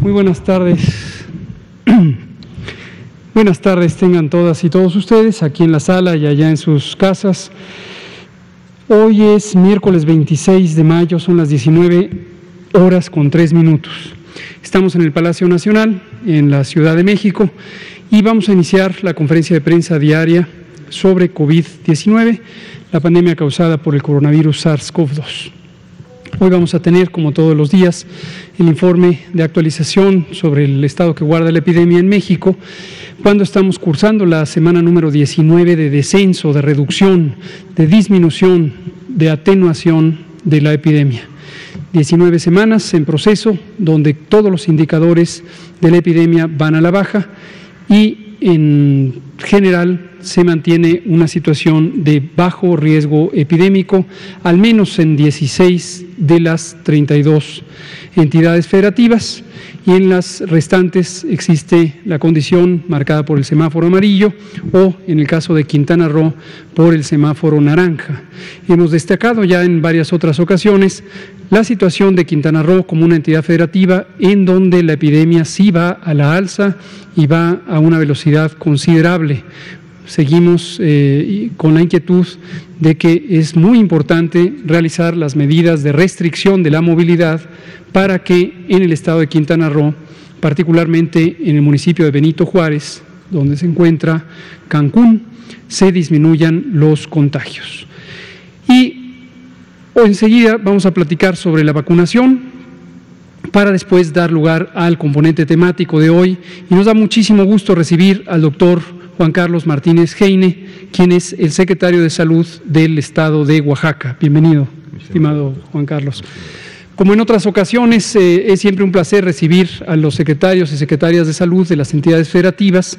Muy buenas tardes. Buenas tardes tengan todas y todos ustedes aquí en la sala y allá en sus casas. Hoy es miércoles 26 de mayo, son las 19 horas con 3 minutos. Estamos en el Palacio Nacional, en la Ciudad de México, y vamos a iniciar la conferencia de prensa diaria sobre COVID-19, la pandemia causada por el coronavirus SARS-CoV-2. Hoy vamos a tener, como todos los días, el informe de actualización sobre el estado que guarda la epidemia en México, cuando estamos cursando la semana número 19 de descenso, de reducción, de disminución, de atenuación de la epidemia. 19 semanas en proceso donde todos los indicadores de la epidemia van a la baja y en general se mantiene una situación de bajo riesgo epidémico, al menos en 16 de las 32 entidades federativas y en las restantes existe la condición marcada por el semáforo amarillo o, en el caso de Quintana Roo, por el semáforo naranja. Hemos destacado ya en varias otras ocasiones la situación de Quintana Roo como una entidad federativa en donde la epidemia sí va a la alza y va a una velocidad considerable, seguimos eh, con la inquietud de que es muy importante realizar las medidas de restricción de la movilidad para que en el estado de Quintana Roo, particularmente en el municipio de Benito Juárez, donde se encuentra Cancún, se disminuyan los contagios. Y enseguida vamos a platicar sobre la vacunación para después dar lugar al componente temático de hoy. Y nos da muchísimo gusto recibir al doctor Juan Carlos Martínez Heine, quien es el secretario de Salud del Estado de Oaxaca. Bienvenido, estimado Juan Carlos. Como en otras ocasiones, eh, es siempre un placer recibir a los secretarios y secretarias de salud de las entidades federativas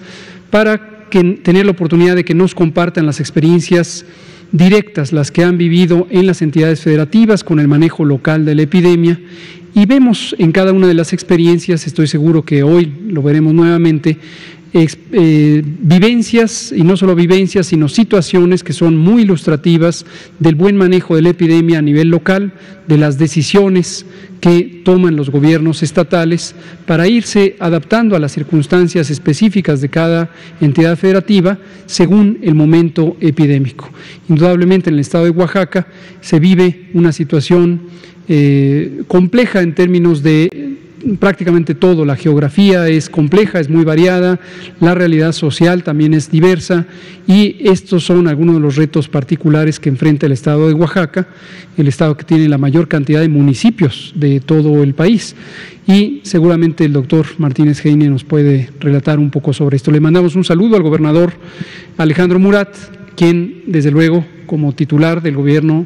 para tener la oportunidad de que nos compartan las experiencias directas, las que han vivido en las entidades federativas con el manejo local de la epidemia. Y vemos en cada una de las experiencias, estoy seguro que hoy lo veremos nuevamente, eh, vivencias, y no solo vivencias, sino situaciones que son muy ilustrativas del buen manejo de la epidemia a nivel local, de las decisiones que toman los gobiernos estatales para irse adaptando a las circunstancias específicas de cada entidad federativa según el momento epidémico. Indudablemente en el estado de Oaxaca se vive una situación eh, compleja en términos de prácticamente todo. La geografía es compleja, es muy variada, la realidad social también es diversa y estos son algunos de los retos particulares que enfrenta el Estado de Oaxaca, el Estado que tiene la mayor cantidad de municipios de todo el país. Y seguramente el doctor Martínez Heine nos puede relatar un poco sobre esto. Le mandamos un saludo al gobernador Alejandro Murat, quien desde luego como titular del gobierno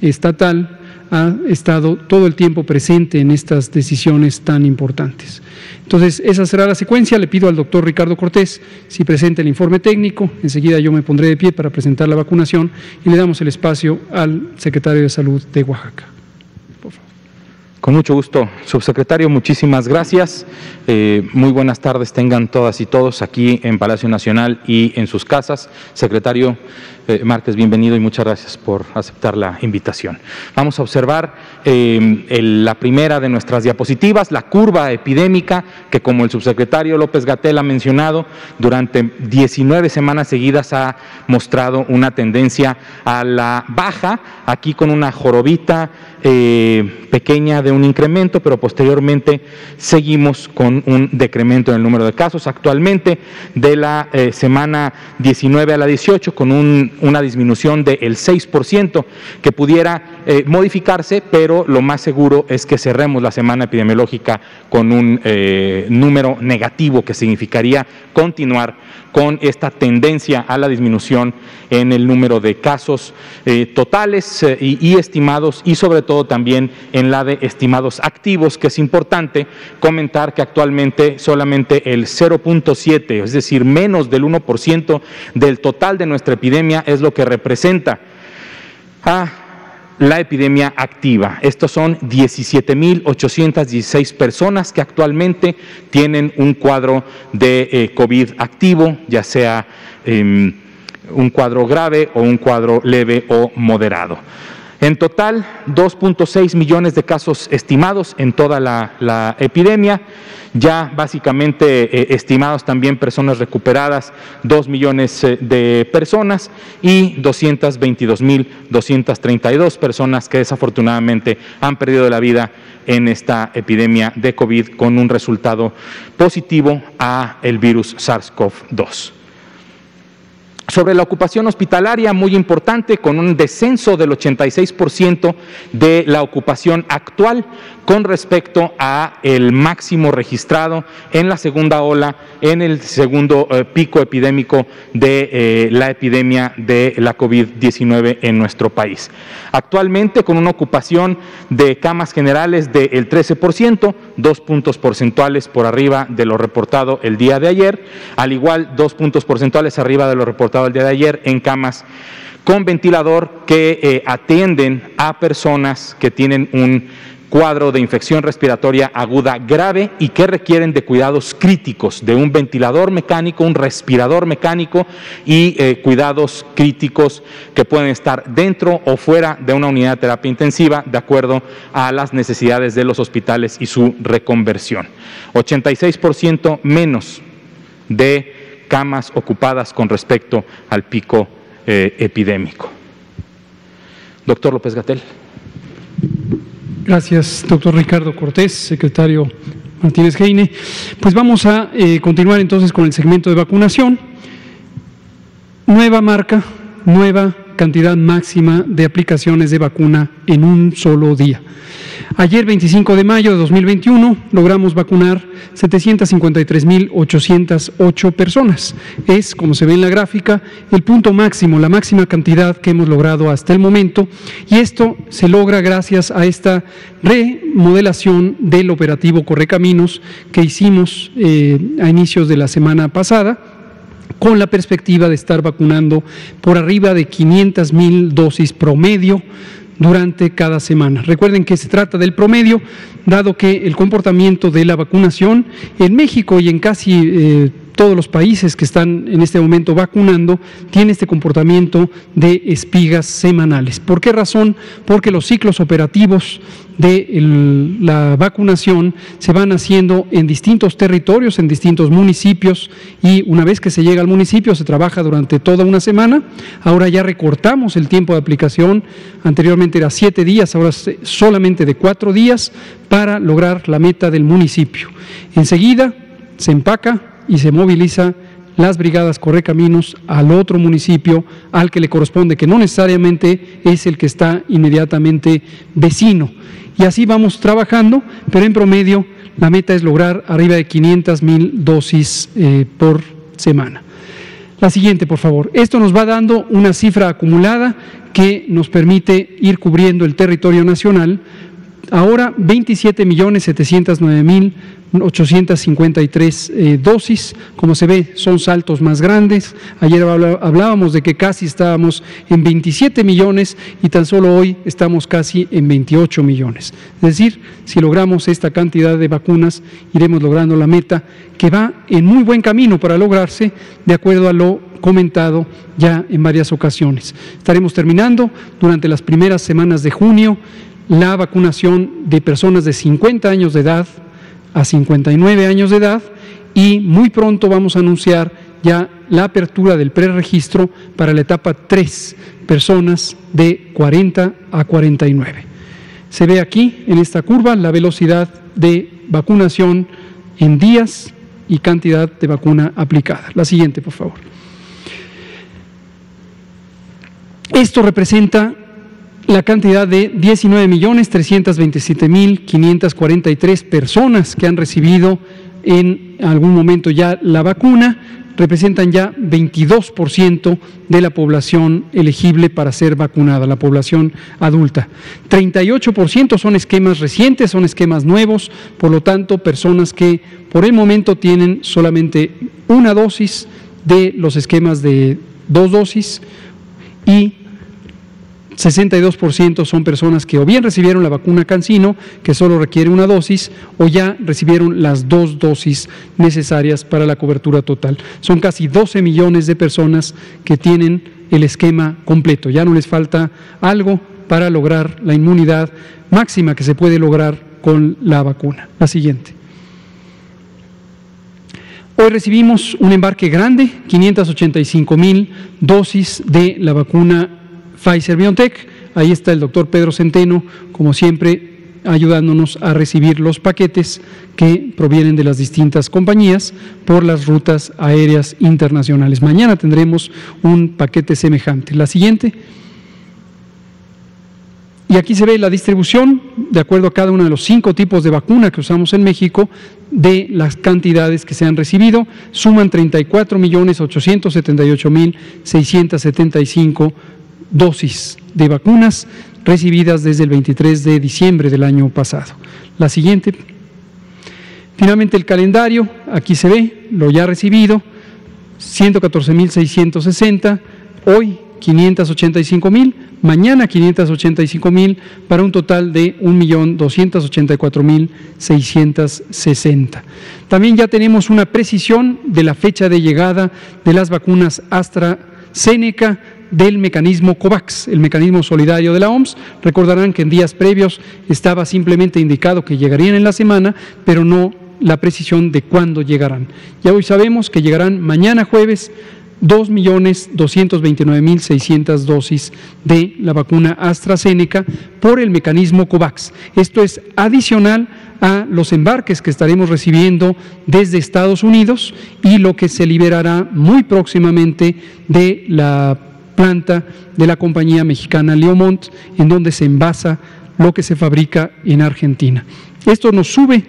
estatal ha estado todo el tiempo presente en estas decisiones tan importantes. Entonces, esa será la secuencia. Le pido al doctor Ricardo Cortés si presenta el informe técnico. Enseguida yo me pondré de pie para presentar la vacunación y le damos el espacio al secretario de Salud de Oaxaca. Con mucho gusto, subsecretario, muchísimas gracias. Eh, muy buenas tardes tengan todas y todos aquí en Palacio Nacional y en sus casas. Secretario, eh, Márquez, bienvenido y muchas gracias por aceptar la invitación. Vamos a observar eh, la primera de nuestras diapositivas, la curva epidémica, que como el subsecretario López Gatel ha mencionado, durante 19 semanas seguidas ha mostrado una tendencia a la baja, aquí con una jorobita eh, pequeña de un incremento, pero posteriormente seguimos con un decremento en el número de casos. Actualmente, de la semana 19 a la 18, con un una disminución del 6% que pudiera eh, modificarse, pero lo más seguro es que cerremos la semana epidemiológica con un eh, número negativo que significaría continuar con esta tendencia a la disminución en el número de casos eh, totales y, estimados y sobre todo también en la de estimados activos, que es importante comentar que actualmente solamente el 0.7, es decir, menos del 1% del total de nuestra epidemia es lo que representa a la epidemia activa. Estos son 17.816 personas que actualmente tienen un cuadro de eh, COVID activo, ya sea em, un cuadro grave o un cuadro leve o moderado. En total, 2.6 millones de casos estimados en toda la, epidemia, ya básicamente eh, estimados también personas recuperadas, 2 millones eh, de personas y 222.232 personas que desafortunadamente han perdido la vida en esta epidemia de COVID con un resultado positivo a el virus SARS-CoV-2 sobre la ocupación hospitalaria, muy importante, con un descenso del 86% de la ocupación actual con respecto a el máximo registrado en la segunda ola, en el segundo eh, pico epidémico de eh, la epidemia de la COVID-19 en nuestro país. Actualmente con una ocupación de camas generales del 13%, dos puntos porcentuales por arriba de lo reportado el día de ayer, al igual dos puntos porcentuales arriba de lo reportado el día de ayer en camas con ventilador que eh, atienden a personas que tienen un cuadro de infección respiratoria aguda grave y que requieren de cuidados críticos, de un ventilador mecánico, un respirador mecánico y eh, cuidados críticos que pueden estar dentro o fuera de una unidad de terapia intensiva de acuerdo a las necesidades de los hospitales y su reconversión. 86% menos de camas ocupadas con respecto al pico eh, epidémico. Doctor López Gatel. Gracias, doctor Ricardo Cortés, secretario Martínez Heine. Pues vamos a eh, continuar entonces con el segmento de vacunación. Nueva marca, nueva cantidad máxima de aplicaciones de vacuna en un solo día. Ayer, 25 de mayo de 2021, logramos vacunar 753.808 personas. Es, como se ve en la gráfica, el punto máximo, la máxima cantidad que hemos logrado hasta el momento. Y esto se logra gracias a esta remodelación del operativo Correcaminos que hicimos eh, a inicios de la semana pasada con la perspectiva de estar vacunando por arriba de 500 mil dosis promedio durante cada semana. Recuerden que se trata del promedio, dado que el comportamiento de la vacunación en México y en casi eh, todos los países que están en este momento vacunando tiene este comportamiento de espigas semanales. ¿Por qué razón? Porque los ciclos operativos de la vacunación se van haciendo en distintos territorios, en distintos municipios y una vez que se llega al municipio se trabaja durante toda una semana. Ahora ya recortamos el tiempo de aplicación, anteriormente era siete días, ahora solamente de cuatro días para lograr la meta del municipio. Enseguida se empaca y se moviliza las brigadas Correcaminos al otro municipio al que le corresponde, que no necesariamente es el que está inmediatamente vecino. Y así vamos trabajando, pero en promedio la meta es lograr arriba de 500 mil dosis eh, por semana. La siguiente, por favor. Esto nos va dando una cifra acumulada que nos permite ir cubriendo el territorio nacional. Ahora 27 millones 709 mil 853 eh, dosis. Como se ve, son saltos más grandes. Ayer hablábamos de que casi estábamos en 27 millones y tan solo hoy estamos casi en 28 millones. Es decir, si logramos esta cantidad de vacunas, iremos logrando la meta que va en muy buen camino para lograrse, de acuerdo a lo comentado ya en varias ocasiones. Estaremos terminando durante las primeras semanas de junio la vacunación de personas de 50 años de edad a 59 años de edad y muy pronto vamos a anunciar ya la apertura del preregistro para la etapa 3, personas de 40 a 49. Se ve aquí en esta curva la velocidad de vacunación en días y cantidad de vacuna aplicada. La siguiente, por favor. Esto representa la cantidad de 19.327.543 personas que han recibido en algún momento ya la vacuna, representan ya 22% de la población elegible para ser vacunada, la población adulta. 38% son esquemas recientes, son esquemas nuevos, por lo tanto, personas que por el momento tienen solamente una dosis de los esquemas de dos dosis y 62% son personas que o bien recibieron la vacuna Cancino, que solo requiere una dosis, o ya recibieron las dos dosis necesarias para la cobertura total. Son casi 12 millones de personas que tienen el esquema completo. Ya no les falta algo para lograr la inmunidad máxima que se puede lograr con la vacuna. La siguiente. Hoy recibimos un embarque grande, 585 mil dosis de la vacuna Pfizer BioNTech. Ahí está el doctor Pedro Centeno, como siempre, ayudándonos a recibir los paquetes que provienen de las distintas compañías por las rutas aéreas internacionales. Mañana tendremos un paquete semejante. La siguiente. Y aquí se ve la distribución, de acuerdo a cada uno de los cinco tipos de vacuna que usamos en México, de las cantidades que se han recibido. Suman 34.878.675 dosis de vacunas recibidas desde el 23 de diciembre del año pasado. La siguiente. Finalmente el calendario, aquí se ve lo ya recibido, 114.660, hoy 585.000 mañana 585 mil, para un total de 1.284.660. También ya tenemos una precisión de la fecha de llegada de las vacunas AstraZeneca del mecanismo COVAX, el mecanismo solidario de la OMS. Recordarán que en días previos estaba simplemente indicado que llegarían en la semana, pero no la precisión de cuándo llegarán. Ya hoy sabemos que llegarán mañana jueves 2.229.600 dosis de la vacuna AstraZeneca por el mecanismo COVAX. Esto es adicional a los embarques que estaremos recibiendo desde Estados Unidos y lo que se liberará muy próximamente de la planta de la compañía mexicana Leomont, en donde se envasa lo que se fabrica en Argentina. Esto nos sube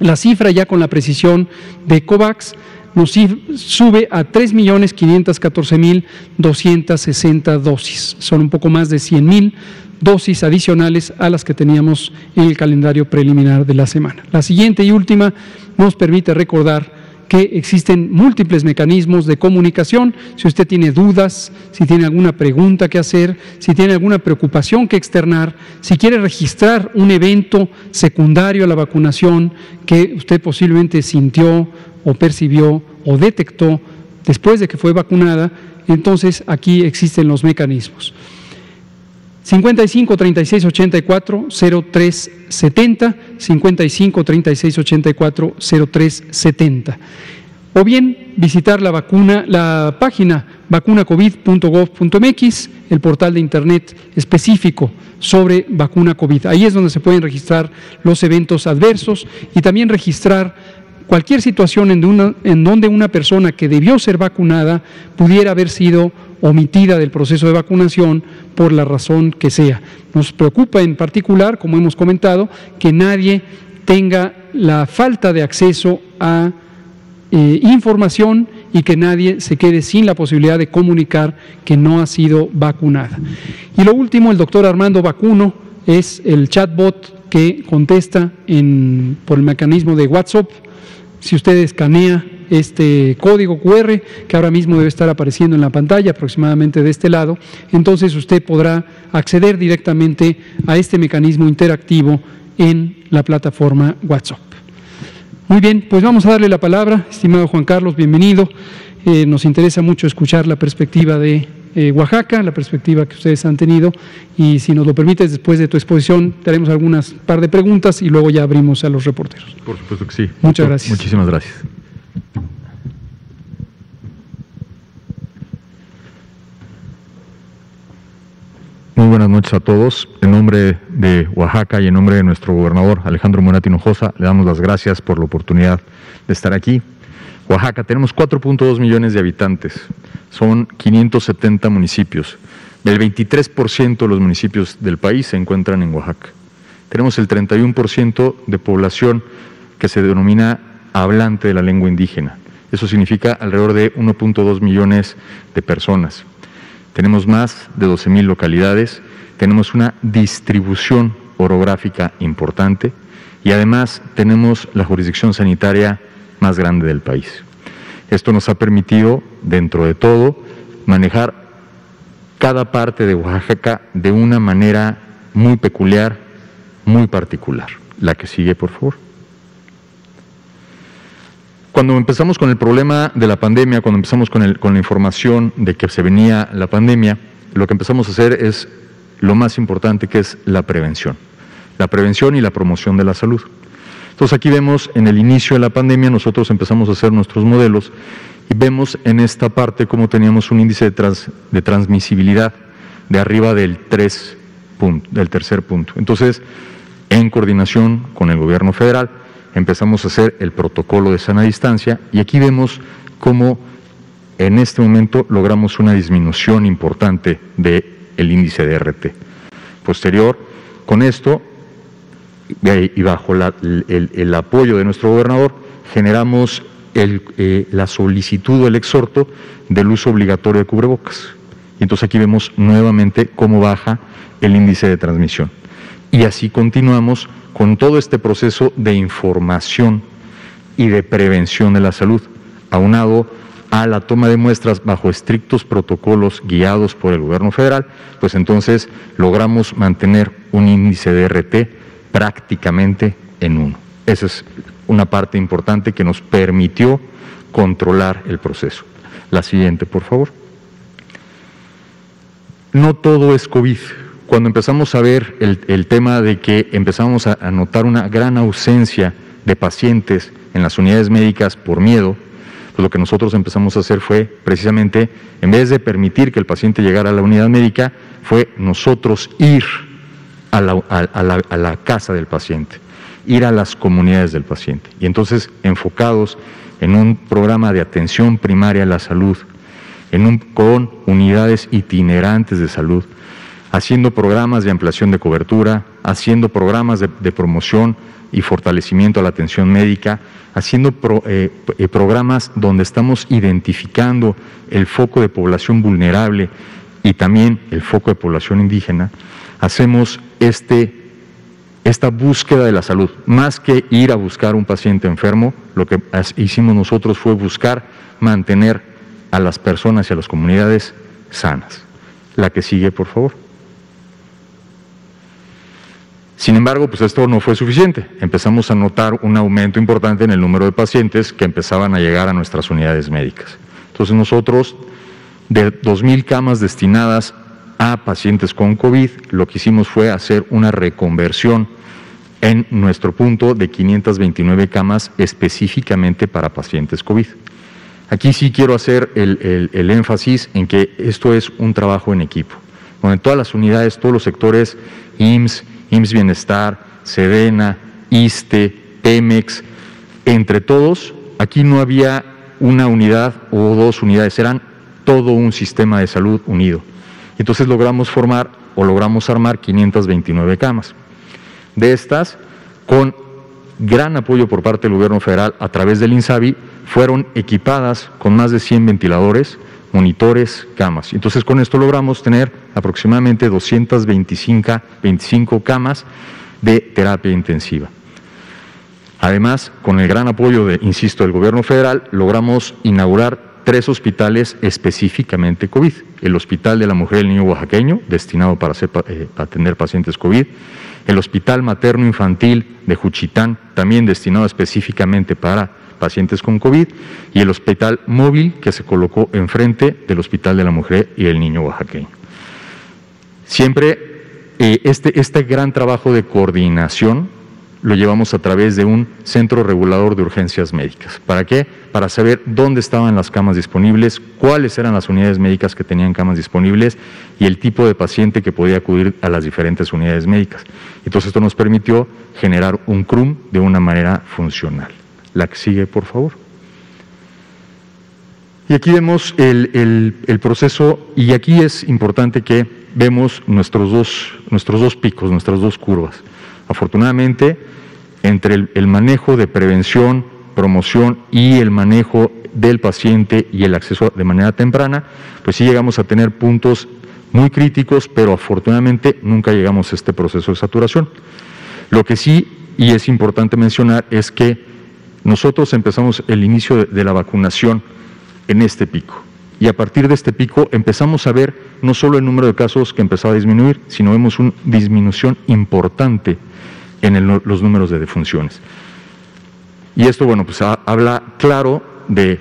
la cifra ya con la precisión de COVAX nos sube a 3.514.260 dosis. Son un poco más de 100.000 dosis adicionales a las que teníamos en el calendario preliminar de la semana. La siguiente y última nos permite recordar que existen múltiples mecanismos de comunicación. Si usted tiene dudas, si tiene alguna pregunta que hacer, si tiene alguna preocupación que externar, si quiere registrar un evento secundario a la vacunación que usted posiblemente sintió o percibió o detectó después de que fue vacunada, entonces aquí existen los mecanismos. 55 36 84 03 70, 55 36 84 03 70. O bien visitar la vacuna, la página vacunacovid.gov.mx, el portal de internet específico sobre vacuna COVID. Ahí es donde se pueden registrar los eventos adversos y también registrar cualquier situación en, en, donde una persona que debió ser vacunada pudiera haber sido omitida del proceso de vacunación por la razón que sea. Nos preocupa en particular, como hemos comentado, que nadie tenga la falta de acceso a eh, información y que nadie se quede sin la posibilidad de comunicar que no ha sido vacunada. Y lo último, el doctor Armando Vacuno es el chatbot que contesta en, por el mecanismo de WhatsApp si usted escanea este código QR que ahora mismo debe estar apareciendo en la pantalla aproximadamente de este lado, entonces usted podrá acceder directamente a este mecanismo interactivo en la plataforma WhatsApp. Muy bien, pues vamos a darle la palabra, estimado Juan Carlos, bienvenido. Eh, nos interesa mucho escuchar la perspectiva de eh, Oaxaca, la perspectiva que ustedes han tenido. Y si nos lo permites, después de tu exposición, haremos algunas par de preguntas y luego ya abrimos a los reporteros. Por supuesto que sí. Muchas gracias. Muchísimas gracias. Muy buenas noches a todos. En nombre de Oaxaca y en nombre de nuestro gobernador Alejandro Monati Hinojosa, le damos las gracias por la oportunidad de estar aquí. Oaxaca, tenemos 4.2 millones de habitantes, son 570 municipios. El 23% de los municipios del país se encuentran en Oaxaca. Tenemos el 31% de población que se denomina hablante de la lengua indígena. Eso significa alrededor de 1.2 millones de personas. Tenemos más de 12.000 localidades, tenemos una distribución orográfica importante y además tenemos la jurisdicción sanitaria más grande del país. Esto nos ha permitido, dentro de todo, manejar cada parte de Oaxaca de una manera muy peculiar, muy particular. La que sigue, por favor. Cuando empezamos con el problema de la pandemia, cuando empezamos con, con la información de que se venía la pandemia, lo que empezamos a hacer es lo más importante que es la prevención. La prevención y la promoción de la salud. Entonces aquí vemos en el inicio de la pandemia, nosotros empezamos a hacer nuestros modelos y vemos en esta parte cómo teníamos un índice de, de transmisibilidad de arriba del 3 punto, del tercer punto. Entonces, en coordinación con el gobierno federal, empezamos a hacer el protocolo de sana distancia y aquí vemos cómo en este momento logramos una disminución importante del el índice de RT. Posterior, con esto y bajo el, apoyo de nuestro gobernador, generamos eh, la solicitud o el exhorto del uso obligatorio de cubrebocas. Y entonces aquí vemos nuevamente cómo baja el índice de transmisión. Y así continuamos con todo este proceso de información y de prevención de la salud, aunado a la toma de muestras bajo estrictos protocolos guiados por el gobierno federal, pues entonces logramos mantener un índice de RT prácticamente en uno. Esa es una parte importante que nos permitió controlar el proceso. La siguiente, por favor. No todo es COVID. Cuando empezamos a ver el, tema de que empezamos a, notar una gran ausencia de pacientes en las unidades médicas por miedo, pues lo que nosotros empezamos a hacer fue precisamente, en vez de permitir que el paciente llegara a la unidad médica, fue nosotros ir a la casa del paciente ir a las comunidades del paciente. Y entonces, enfocados en un programa de atención primaria a la salud, en un, con unidades itinerantes de salud, haciendo programas de ampliación de cobertura, haciendo programas de, promoción y fortalecimiento a la atención médica, haciendo eh, eh, programas donde estamos identificando el foco de población vulnerable y también el foco de población indígena, hacemos este esta búsqueda de la salud. Más que ir a buscar un paciente enfermo, lo que hicimos nosotros fue buscar mantener a las personas y a las comunidades sanas. La que sigue, por favor. Sin embargo, pues esto no fue suficiente. Empezamos a notar un aumento importante en el número de pacientes que empezaban a llegar a nuestras unidades médicas. Entonces nosotros, de 2.000 camas destinadas a pacientes con COVID, lo que hicimos fue hacer una reconversión en nuestro punto de 529 camas específicamente para pacientes COVID. Aquí sí quiero hacer el, énfasis en que esto es un trabajo en equipo, donde todas las unidades, todos los sectores, IMSS, IMSS Bienestar, Sedena, ISTE, Pemex, entre todos, aquí no había una unidad o dos unidades, eran todo un sistema de salud unido. Entonces logramos formar o logramos armar 529 camas. De estas, con gran apoyo por parte del gobierno federal a través del INSABI, fueron equipadas con más de 100 ventiladores, monitores, camas. Entonces con esto logramos tener aproximadamente 225 25 camas de terapia intensiva. Además, con el gran apoyo, de, insisto, del gobierno federal, logramos inaugurar tres hospitales específicamente COVID. El Hospital de la Mujer y el Niño Oaxaqueño, destinado para, eh, atender pacientes COVID. El Hospital Materno Infantil de Juchitán, también destinado específicamente para pacientes con COVID. Y el Hospital Móvil, que se colocó enfrente del Hospital de la Mujer y el Niño Oaxaqueño. Siempre eh, este, este gran trabajo de coordinación lo llevamos a través de un centro regulador de urgencias médicas. ¿Para qué? Para saber dónde estaban las camas disponibles, cuáles eran las unidades médicas que tenían camas disponibles y el tipo de paciente que podía acudir a las diferentes unidades médicas. Entonces esto nos permitió generar un CRUM de una manera funcional. La que sigue, por favor. Y aquí vemos el, el proceso y aquí es importante que vemos nuestros dos, nuestros dos picos, nuestras dos curvas. Afortunadamente, entre el, manejo de prevención, promoción y el manejo del paciente y el acceso de manera temprana, pues sí llegamos a tener puntos muy críticos, pero afortunadamente nunca llegamos a este proceso de saturación. Lo que sí, y es importante mencionar, es que nosotros empezamos el inicio de, la vacunación en este pico. y a partir de este pico empezamos a ver no solo el número de casos que empezaba a disminuir, sino vemos una disminución importante en los números de defunciones. Y esto, bueno, pues habla claro de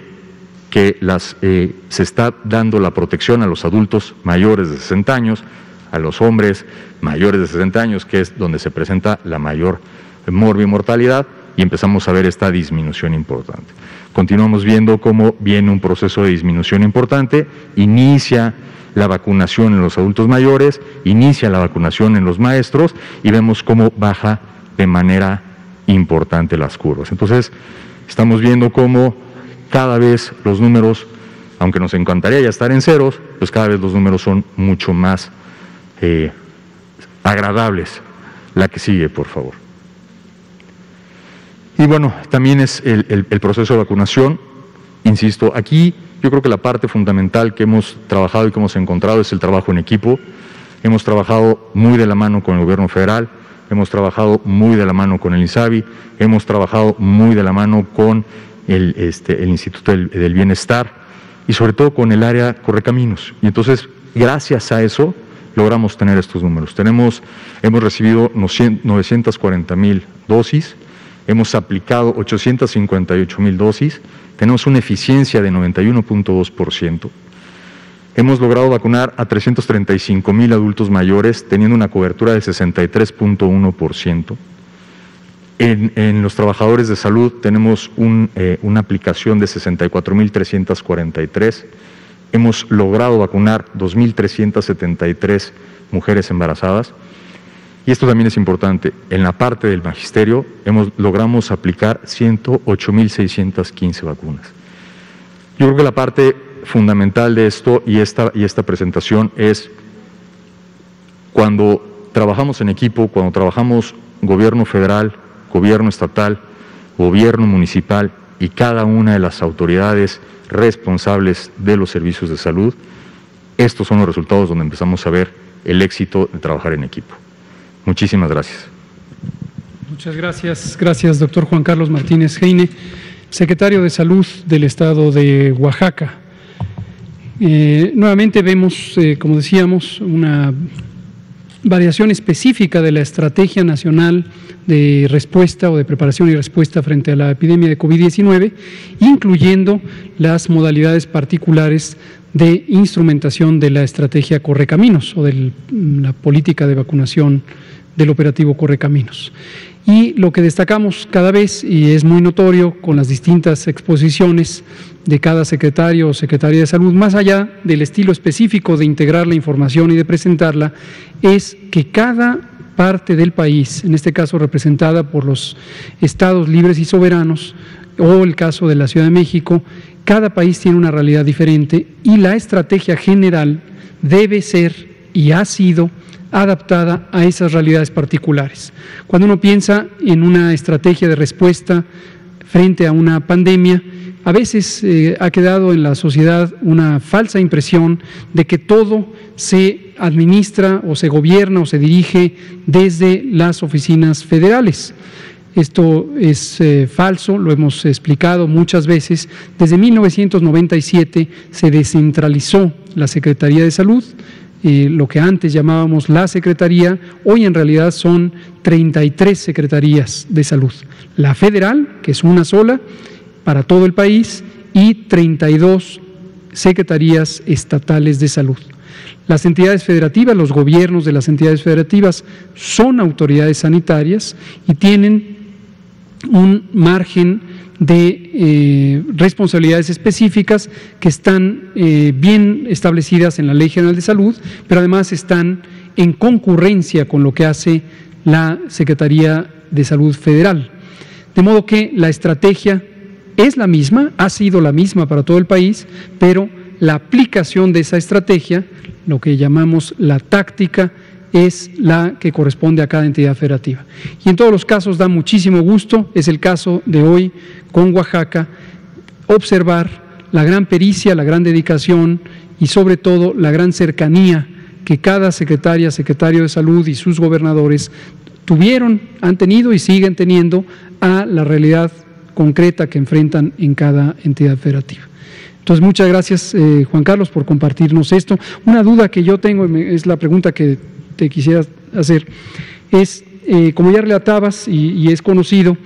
que eh, se está dando la protección a los adultos mayores de 60 años, a los hombres mayores de 60 años, que es donde se presenta la mayor mortalidad, y empezamos a ver esta disminución importante. Continuamos viendo cómo viene un proceso de disminución importante, inicia la vacunación en los adultos mayores, inicia la vacunación en los maestros y vemos cómo baja de manera importante las curvas. Entonces, estamos viendo cómo cada vez los números, aunque nos encantaría ya estar en ceros, pues cada vez los números son mucho más eh, agradables. La que sigue, por favor. Y bueno, también es el, el proceso de vacunación. Insisto, aquí yo creo que la parte fundamental que hemos trabajado y que hemos encontrado es el trabajo en equipo. Hemos trabajado muy de la mano con el gobierno federal, hemos trabajado muy de la mano con el INSABI, hemos trabajado muy de la mano con el, este, el Instituto del, Bienestar y sobre todo con el área Correcaminos. Y entonces, gracias a eso, logramos tener estos números. Tenemos, hemos recibido 940 mil dosis, hemos aplicado 858 mil dosis, tenemos una eficiencia de 91.2%. Hemos logrado vacunar a 335 mil adultos mayores, teniendo una cobertura de 63.1%. En, los trabajadores de salud tenemos eh, una aplicación de 64.343. Hemos logrado vacunar 2.373 mujeres embarazadas. Y esto también es importante. En la parte del magisterio hemos, logramos aplicar 108.615 vacunas. Yo creo que la parte fundamental de esto y esta, y esta presentación es cuando trabajamos en equipo, cuando trabajamos gobierno federal, gobierno estatal, gobierno municipal y cada una de las autoridades responsables de los servicios de salud, estos son los resultados donde empezamos a ver el éxito de trabajar en equipo. Muchísimas gracias. Muchas gracias. Gracias, doctor Juan Carlos Martínez Heine, secretario de Salud del Estado de Oaxaca. Eh, nuevamente vemos, eh, como decíamos, una variación específica de la Estrategia Nacional de Respuesta o de Preparación y Respuesta frente a la epidemia de COVID-19, incluyendo las modalidades particulares de instrumentación de la estrategia Correcaminos o de la política de vacunación del operativo Correcaminos. Y lo que destacamos cada vez, y es muy notorio con las distintas exposiciones de cada secretario o secretaria de salud, más allá del estilo específico de integrar la información y de presentarla, es que cada parte del país, en este caso representada por los estados libres y soberanos, o el caso de la Ciudad de México, cada país tiene una realidad diferente y la estrategia general debe ser y ha sido adaptada a esas realidades particulares. Cuando uno piensa en una estrategia de respuesta frente a una pandemia, a veces eh, ha quedado en la sociedad una falsa impresión de que todo se administra o se gobierna o se dirige desde las oficinas federales. Esto es eh, falso, lo hemos explicado muchas veces. Desde 1997 se descentralizó la Secretaría de Salud, lo que antes llamábamos la Secretaría, hoy en realidad son 33 secretarías de salud. La federal, que es una sola para todo el país, y 32 secretarías estatales de salud. Las entidades federativas, los gobiernos de las entidades federativas son autoridades sanitarias y tienen un margen de eh, responsabilidades específicas que están eh, bien establecidas en la Ley General de Salud, pero además están en concurrencia con lo que hace la Secretaría de Salud Federal. De modo que la estrategia es la misma, ha sido la misma para todo el país, pero la aplicación de esa estrategia, lo que llamamos la táctica, es la que corresponde a cada entidad federativa. Y en todos los casos da muchísimo gusto, es el caso de hoy con Oaxaca, observar la gran pericia, la gran dedicación y sobre todo la gran cercanía que cada secretaria, secretario de salud y sus gobernadores tuvieron, han tenido y siguen teniendo a la realidad concreta que enfrentan en cada entidad federativa. Entonces, muchas gracias, eh, Juan Carlos, por compartirnos esto. Una duda que yo tengo, es la pregunta que te quisiera hacer, es, eh, como ya relatabas y, es conocido,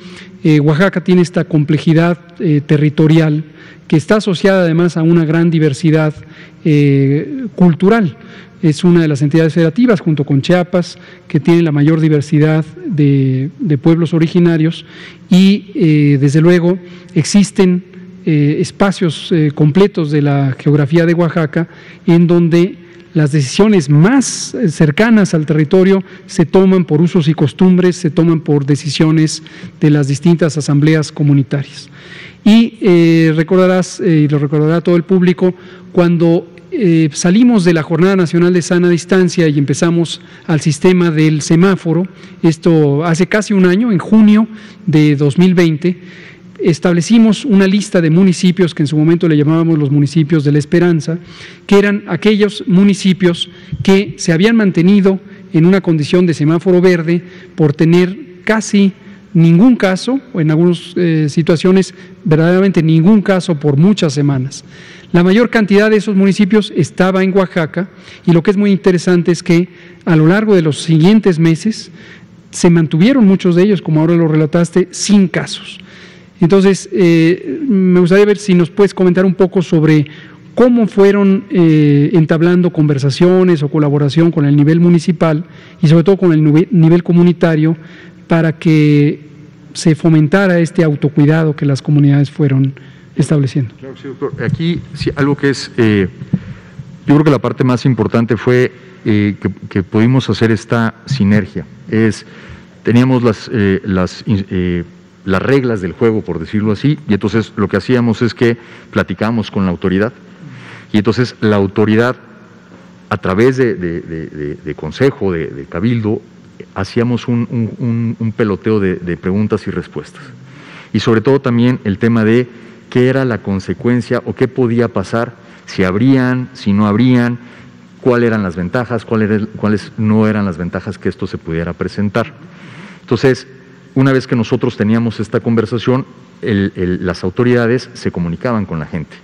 eh, Oaxaca tiene esta complejidad territorial que está asociada además a una gran diversidad cultural. Es una de las entidades federativas, junto con Chiapas, que tiene la mayor diversidad de, pueblos originarios y, desde luego, existen eh, espacios eh, completos de la geografía de Oaxaca en donde las decisiones más eh, cercanas al territorio se toman por usos y costumbres, se toman por decisiones de las distintas asambleas comunitarias. Y recordarás, y lo recordará todo el público, cuando salimos de la Jornada Nacional de Sana Distancia y empezamos al sistema del semáforo, esto hace casi un año, en junio de 2020, establecimos una lista de municipios que en su momento le llamábamos los municipios de la esperanza, que eran aquellos municipios que se habían mantenido en una condición de semáforo verde por tener casi ningún caso, o en algunas eh, situaciones verdaderamente ningún caso por muchas semanas. La mayor cantidad de esos municipios estaba en Oaxaca y lo que es muy interesante es que a lo largo de los siguientes meses se mantuvieron muchos de ellos, como ahora lo relataste, sin casos. Entonces, eh, me gustaría ver si nos puedes comentar un poco sobre cómo fueron eh, entablando conversaciones o colaboración con el nivel municipal y sobre todo con el nivel comunitario para que se fomentara este autocuidado que las comunidades fueron estableciendo. Claro, sí, doctor. Aquí sí, algo que es, eh, yo creo que la parte más importante fue que, que, pudimos hacer esta sinergia. Es, teníamos las, las las reglas del juego, por decirlo así, y entonces lo que hacíamos es que platicábamos con la autoridad, y entonces la autoridad, a través de, consejo, de, cabildo, hacíamos un, peloteo de, preguntas y respuestas. Y sobre todo también el tema de qué era la consecuencia o qué podía pasar, si habrían, si no habrían, cuáles eran las ventajas, cuáles no eran las ventajas que esto se pudiera presentar. Entonces, una vez que nosotros teníamos esta conversación, las autoridades se comunicaban con la gente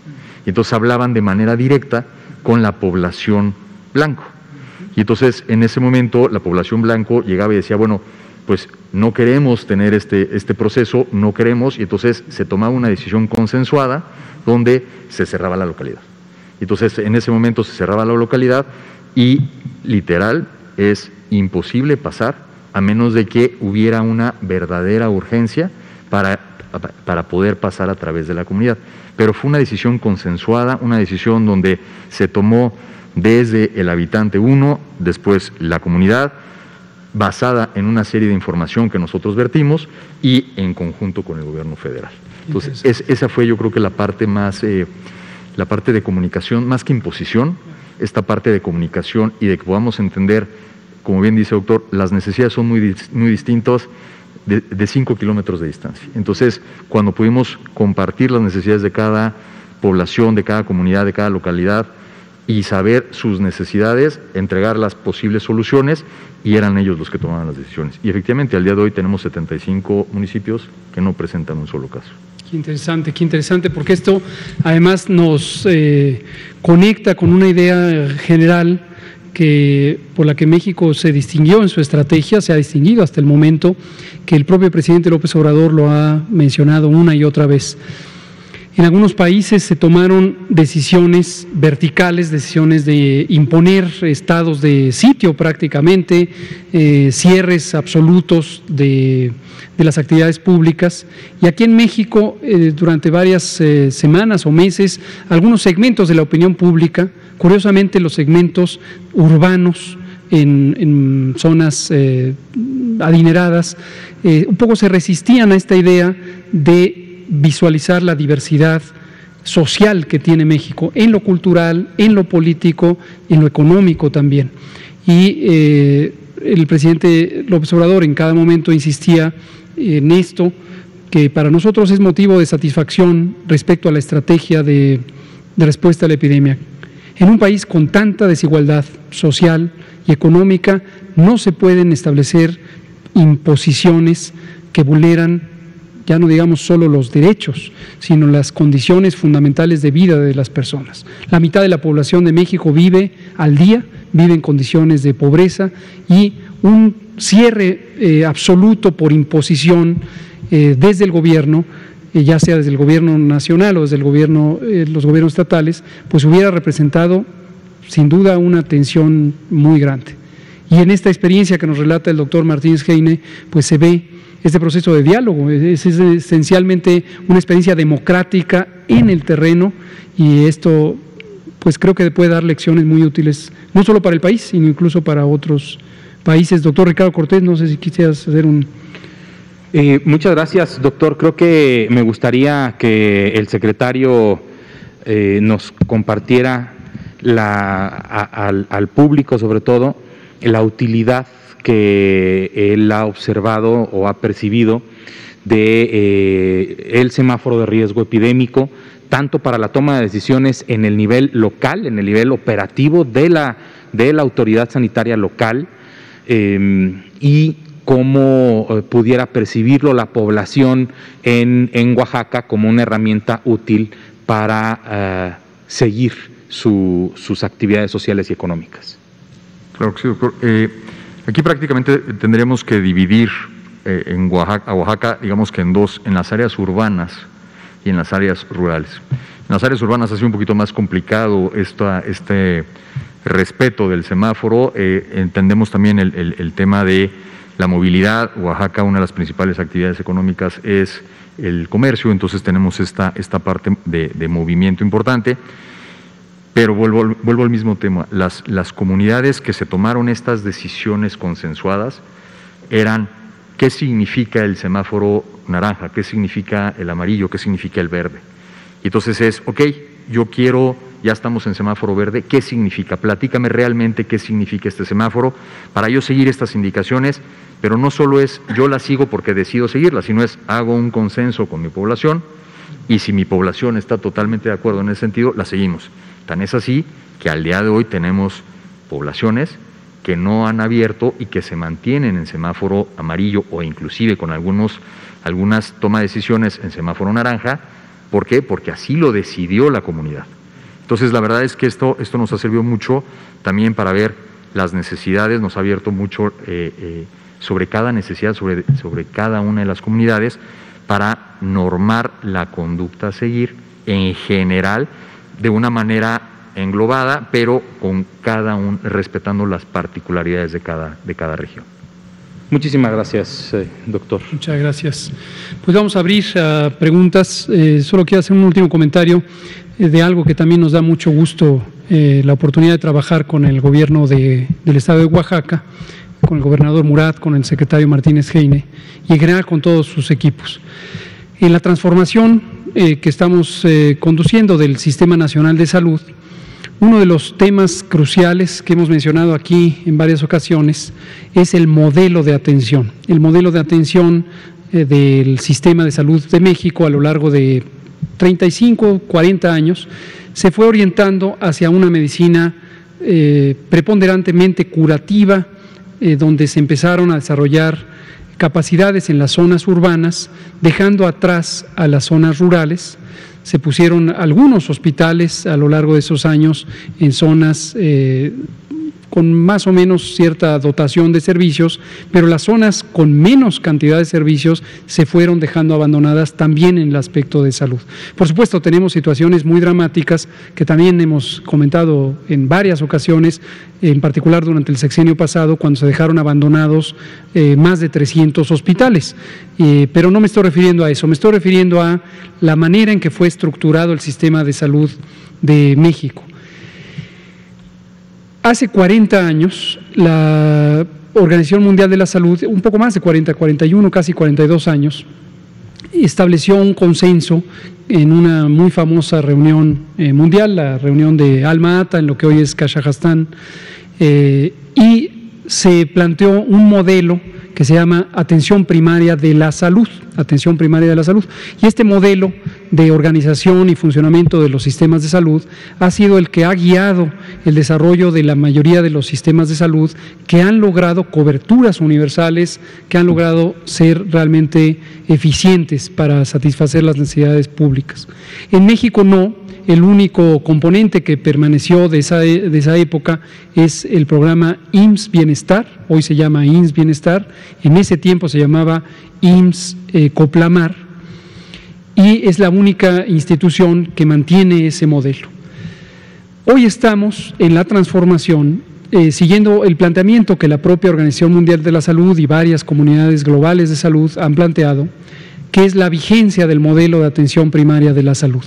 y entonces hablaban de manera directa con la población blanco. Y entonces en ese momento la población blanco llegaba y decía, bueno, pues no queremos tener este, este proceso, no queremos, y entonces se tomaba una decisión consensuada donde se cerraba la localidad. Entonces en ese momento se cerraba la localidad y literal es imposible pasar a menos de que hubiera una verdadera urgencia para, para poder pasar a través de la comunidad. Pero fue una decisión consensuada, una decisión donde se tomó desde el habitante uno, después la comunidad, basada en una serie de información que nosotros vertimos y en conjunto con el gobierno federal. Entonces, esa fue yo creo que la parte más, eh, la parte de comunicación, más que imposición, esta parte de comunicación y de que podamos entender como bien dice doctor, las necesidades son muy, muy distintas de 5 kilómetros de distancia. Entonces, cuando pudimos compartir las necesidades de cada población, de cada comunidad, de cada localidad, y saber sus necesidades, entregar las posibles soluciones, y eran ellos los que tomaban las decisiones. Y efectivamente, al día de hoy tenemos 75 municipios que no presentan un solo caso. Qué interesante, qué interesante, porque esto además nos eh, conecta con una idea general que, por la que México se distinguió en su estrategia, se ha distinguido hasta el momento, que el propio presidente López Obrador lo ha mencionado una y otra vez. En algunos países se tomaron decisiones verticales, decisiones de imponer estados de sitio prácticamente, eh, cierres absolutos de, las actividades públicas. Y aquí en México, eh, durante varias eh, semanas o meses, algunos segmentos de la opinión pública, curiosamente los segmentos urbanos, en, zonas adineradas, un poco se resistían a esta idea de visualizar la diversidad social que tiene México, en lo cultural, en lo político, en lo económico también. Y eh, el presidente López Obrador en cada momento insistía en esto, que para nosotros es motivo de satisfacción respecto a la estrategia de, de respuesta a la epidemia. En un país con tanta desigualdad social y económica, no se pueden establecer imposiciones que vulneran ya no digamos solo los derechos, sino las condiciones fundamentales de vida de las personas. La mitad de la población de México vive al día, vive en condiciones de pobreza y un cierre eh, absoluto por imposición eh, desde el gobierno, eh, ya sea desde el gobierno nacional o desde el gobierno, los gobiernos estatales, pues hubiera representado sin duda una tensión muy grande. Y en esta experiencia que nos relata el doctor Martínez Heine, pues se ve este proceso de diálogo. Es, esencialmente una experiencia democrática en el terreno y esto pues creo que puede dar lecciones muy útiles, no solo para el país, sino incluso para otros países. Doctor Ricardo Cortés, no sé si quisieras hacer un... Eh, muchas gracias, doctor. Creo que me gustaría que el secretario eh, nos compartiera la, al, al público, sobre todo, la utilidad que él ha observado o ha percibido de eh, el semáforo de riesgo epidémico, tanto para la toma de decisiones en el nivel local, en el nivel operativo de la, de la autoridad sanitaria local, em, y cómo eh, pudiera percibirlo la población en, en, Oaxaca como una herramienta útil para eh, seguir sus actividades sociales y económicas. Claro que sí, doctor. Aquí prácticamente tendríamos que dividir eh, en Oaxaca, a Oaxaca, digamos que en dos, en las áreas urbanas y en las áreas rurales. En las áreas urbanas ha sido un poquito más complicado este respeto del semáforo. Eh, entendemos también el, tema de la movilidad. Oaxaca, una de las principales actividades económicas es el comercio, entonces tenemos esta, esta parte de movimiento importante. Pero vuelvo, vuelvo al mismo tema, las, comunidades que se tomaron estas decisiones consensuadas eran qué significa el semáforo naranja, qué significa el amarillo, qué significa el verde. Y entonces es, ok, yo quiero, ya estamos en semáforo verde, ¿qué significa? Platícame realmente qué significa este semáforo para yo seguir estas indicaciones, pero no solo es yo las sigo porque decido seguirlas, sino es hago un consenso con mi población y si mi población está totalmente de acuerdo en ese sentido, la seguimos. Tan es así que al día de hoy tenemos poblaciones que no han abierto y que se mantienen en semáforo amarillo o inclusive con algunos, algunas toma de decisiones en semáforo naranja. ¿Por qué? Porque así lo decidió la comunidad. Entonces, la verdad es que esto, esto nos ha servido mucho también para ver las necesidades, nos ha abierto mucho eh, eh, sobre cada necesidad, sobre, sobre cada una de las comunidades, para normar la conducta a seguir en general de una manera englobada, pero con cada un, respetando las particularidades de cada, de cada región. Muchísimas gracias, eh, doctor. Muchas gracias. Pues vamos a abrir a preguntas. Eh, solo quiero hacer un último comentario eh, de algo que también nos da mucho gusto, la oportunidad de trabajar con el gobierno de, del estado de Oaxaca, con el gobernador Murat, con el secretario Martínez Heine y en general con todos sus equipos. En la transformación eh, que estamos eh, conduciendo del Sistema Nacional de Salud, uno de los temas cruciales que hemos mencionado aquí en varias ocasiones es el modelo de atención. El modelo de atención eh, del sistema de salud de México a lo largo de 35, 40 años se fue orientando hacia una medicina preponderantemente curativa, donde se empezaron a desarrollar capacidades en las zonas urbanas, dejando atrás a las zonas rurales. Se pusieron algunos hospitales a lo largo de esos años en zonas eh, con más o menos cierta dotación de servicios, pero las zonas con menos cantidad de servicios se fueron dejando abandonadas también en el aspecto de salud. Por supuesto, tenemos situaciones muy dramáticas que también hemos comentado en varias ocasiones, en particular durante el sexenio pasado, cuando se dejaron abandonados eh, más de 300 hospitales. Eh, pero no me estoy refiriendo a eso, me estoy refiriendo a la manera en que fue estructurado el sistema de salud de México. Hace 40 años, la Organización Mundial de la Salud, un poco más de 40, 41, casi 42 años, estableció un consenso en una muy famosa reunión eh, mundial, la reunión de Alma Ata, en lo que hoy es Kazajstán, eh, y se planteó un modelo que se llama Atención Primaria de la Salud, Atención Primaria de la Salud. Y este modelo de organización y funcionamiento de los sistemas de salud ha sido el que ha guiado el desarrollo de la mayoría de los sistemas de salud que han logrado coberturas universales, que han logrado ser realmente eficientes para satisfacer las necesidades públicas. En México no, el único componente que permaneció de esa, de esa época es el programa IMSS Bienestar, hoy se llama IMSS Bienestar, en ese tiempo se llamaba IMSS eh, Coplamar, y es la única institución que mantiene ese modelo. Hoy estamos en la transformación eh, siguiendo el planteamiento que la propia Organización Mundial de la Salud y varias comunidades globales de salud han planteado, que es la vigencia del modelo de atención primaria de la salud.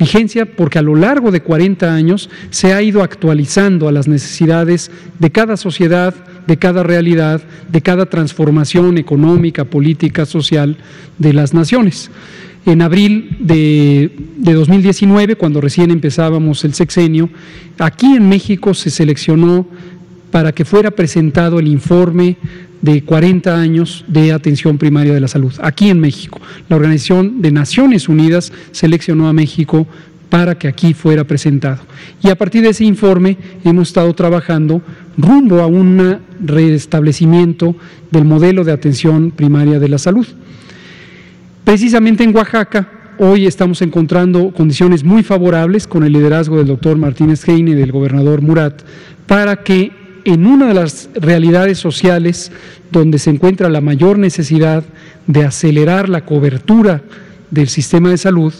Vigencia porque a lo largo de 40 años se ha ido actualizando a las necesidades de cada sociedad, de cada realidad, de cada transformación económica, política, social de las naciones. En abril de, de 2019, cuando recién empezábamos el sexenio, aquí en México se seleccionó para que fuera presentado el informe de 40 años de atención primaria de la salud, aquí en México. La Organización de Naciones Unidas seleccionó a México para que aquí fuera presentado. Y a partir de ese informe hemos estado trabajando rumbo a un restablecimiento del modelo de atención primaria de la salud. Precisamente en Oaxaca, hoy estamos encontrando condiciones muy favorables con el liderazgo del doctor Martínez Heine y del gobernador Murat para que en una de las realidades sociales donde se encuentra la mayor necesidad de acelerar la cobertura del sistema de salud,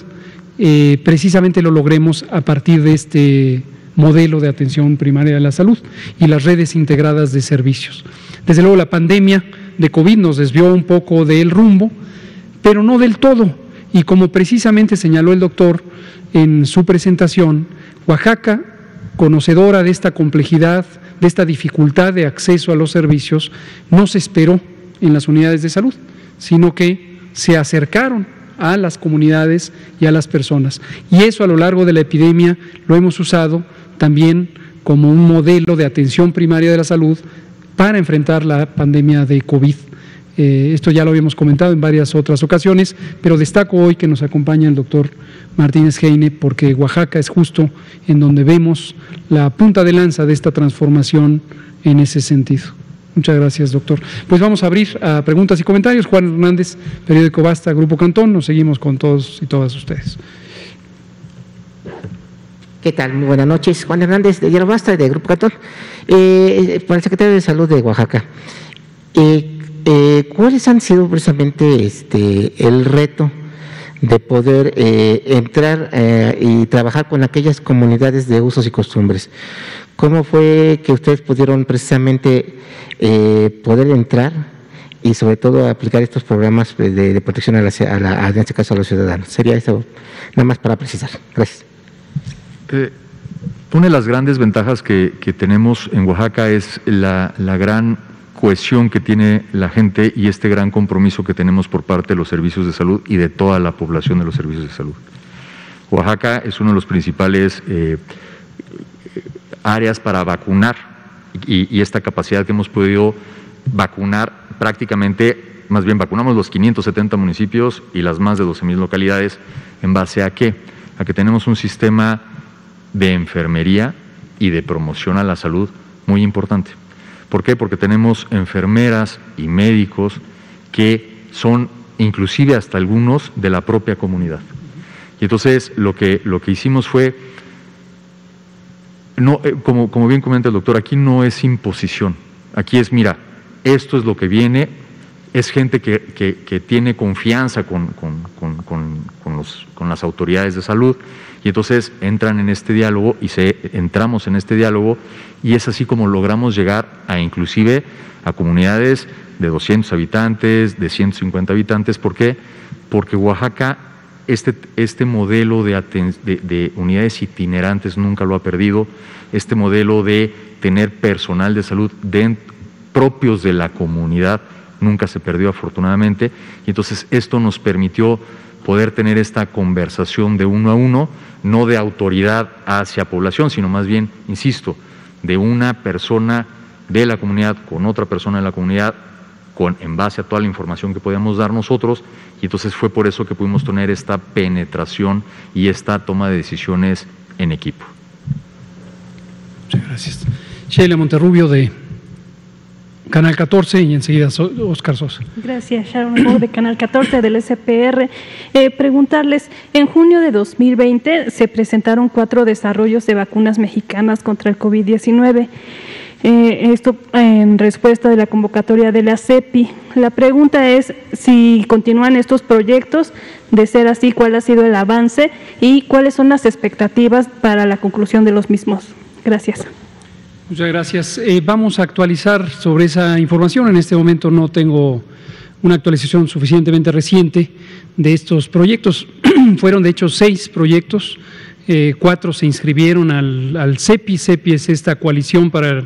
eh, precisamente lo logremos a partir de este modelo de atención primaria de la salud y las redes integradas de servicios. Desde luego la pandemia de COVID nos desvió un poco del rumbo, pero no del todo. Y como precisamente señaló el doctor en su presentación, Oaxaca, conocedora de esta complejidad de esta dificultad de acceso a los servicios no se esperó en las unidades de salud, sino que se acercaron a las comunidades y a las personas. Y eso a lo largo de la epidemia lo hemos usado también como un modelo de atención primaria de la salud para enfrentar la pandemia de COVID. Eh, esto ya lo habíamos comentado en varias otras ocasiones, pero destaco hoy que nos acompaña el doctor Martínez Heine, porque Oaxaca es justo en donde vemos la punta de lanza de esta transformación en ese sentido. Muchas gracias, doctor. Pues vamos a abrir a preguntas y comentarios. Juan Hernández, periódico Basta, Grupo Cantón. Nos seguimos con todos y todas ustedes. ¿Qué tal? Muy buenas noches. Juan Hernández, de Diario Basta, de Grupo Cantón. Eh, para el secretario de Salud de Oaxaca. Eh, eh, ¿Cuáles han sido precisamente este, el reto de poder eh, entrar eh, y trabajar con aquellas comunidades de usos y costumbres. ¿Cómo fue que ustedes pudieron precisamente eh, poder entrar y sobre todo aplicar estos programas de, protección a, la, en este caso a los ciudadanos? Sería eso nada más para precisar. Gracias. una de las grandes ventajas que, que tenemos en Oaxaca es la, la gran cohesión que tiene la gente y este gran compromiso que tenemos por parte de los servicios de salud y de toda la población de los servicios de salud. Oaxaca es uno de los principales eh, áreas para vacunar y, esta capacidad que hemos podido vacunar prácticamente, más bien vacunamos los 570 municipios y las más de 12 mil localidades en base a qué? A que tenemos un sistema de enfermería y de promoción a la salud muy importante. ¿Por qué? Porque tenemos enfermeras y médicos que son inclusive hasta algunos de la propia comunidad. Y entonces lo que, lo que hicimos fue, no, eh, como, como bien comenta el doctor, aquí no es imposición, aquí es, mira, esto es lo que viene, es gente que, que, tiene confianza con, con, con, los, con, las autoridades de salud y entonces entran en este diálogo y se, entramos en este diálogo y es así como logramos llegar a inclusive a comunidades de 200 habitantes, de 150 habitantes. ¿Por qué? Porque Oaxaca este, este modelo de, de, unidades itinerantes nunca lo ha perdido, este modelo de tener personal de salud propios de la comunidad nunca se perdió afortunadamente, y entonces esto nos permitió poder tener esta conversación de uno a uno, no de autoridad hacia población, sino más bien, insisto, de una persona de la comunidad con otra persona de la comunidad con, en base a toda la información que podíamos dar nosotros, y entonces fue por eso que pudimos tener esta penetración y esta toma de decisiones en equipo. Muchas gracias. Sheila Monterrubio de Canal 14 y enseguida Oscar Sosa. Gracias, Sharon de Canal 14 del SPR. Eh, preguntarles, en junio de 2020 se presentaron cuatro desarrollos de vacunas mexicanas contra el COVID-19. Eh, esto en respuesta de la convocatoria de la CEPI. La pregunta es si continúan estos proyectos, de ser así, cuál ha sido el avance y cuáles son las expectativas para la conclusión de los mismos. Gracias. Muchas gracias. Eh, vamos a actualizar sobre esa información. En este momento no tengo una actualización suficientemente reciente de estos proyectos. Fueron, de hecho, seis proyectos. Eh, cuatro se inscribieron al, CEPI. CEPI es esta coalición para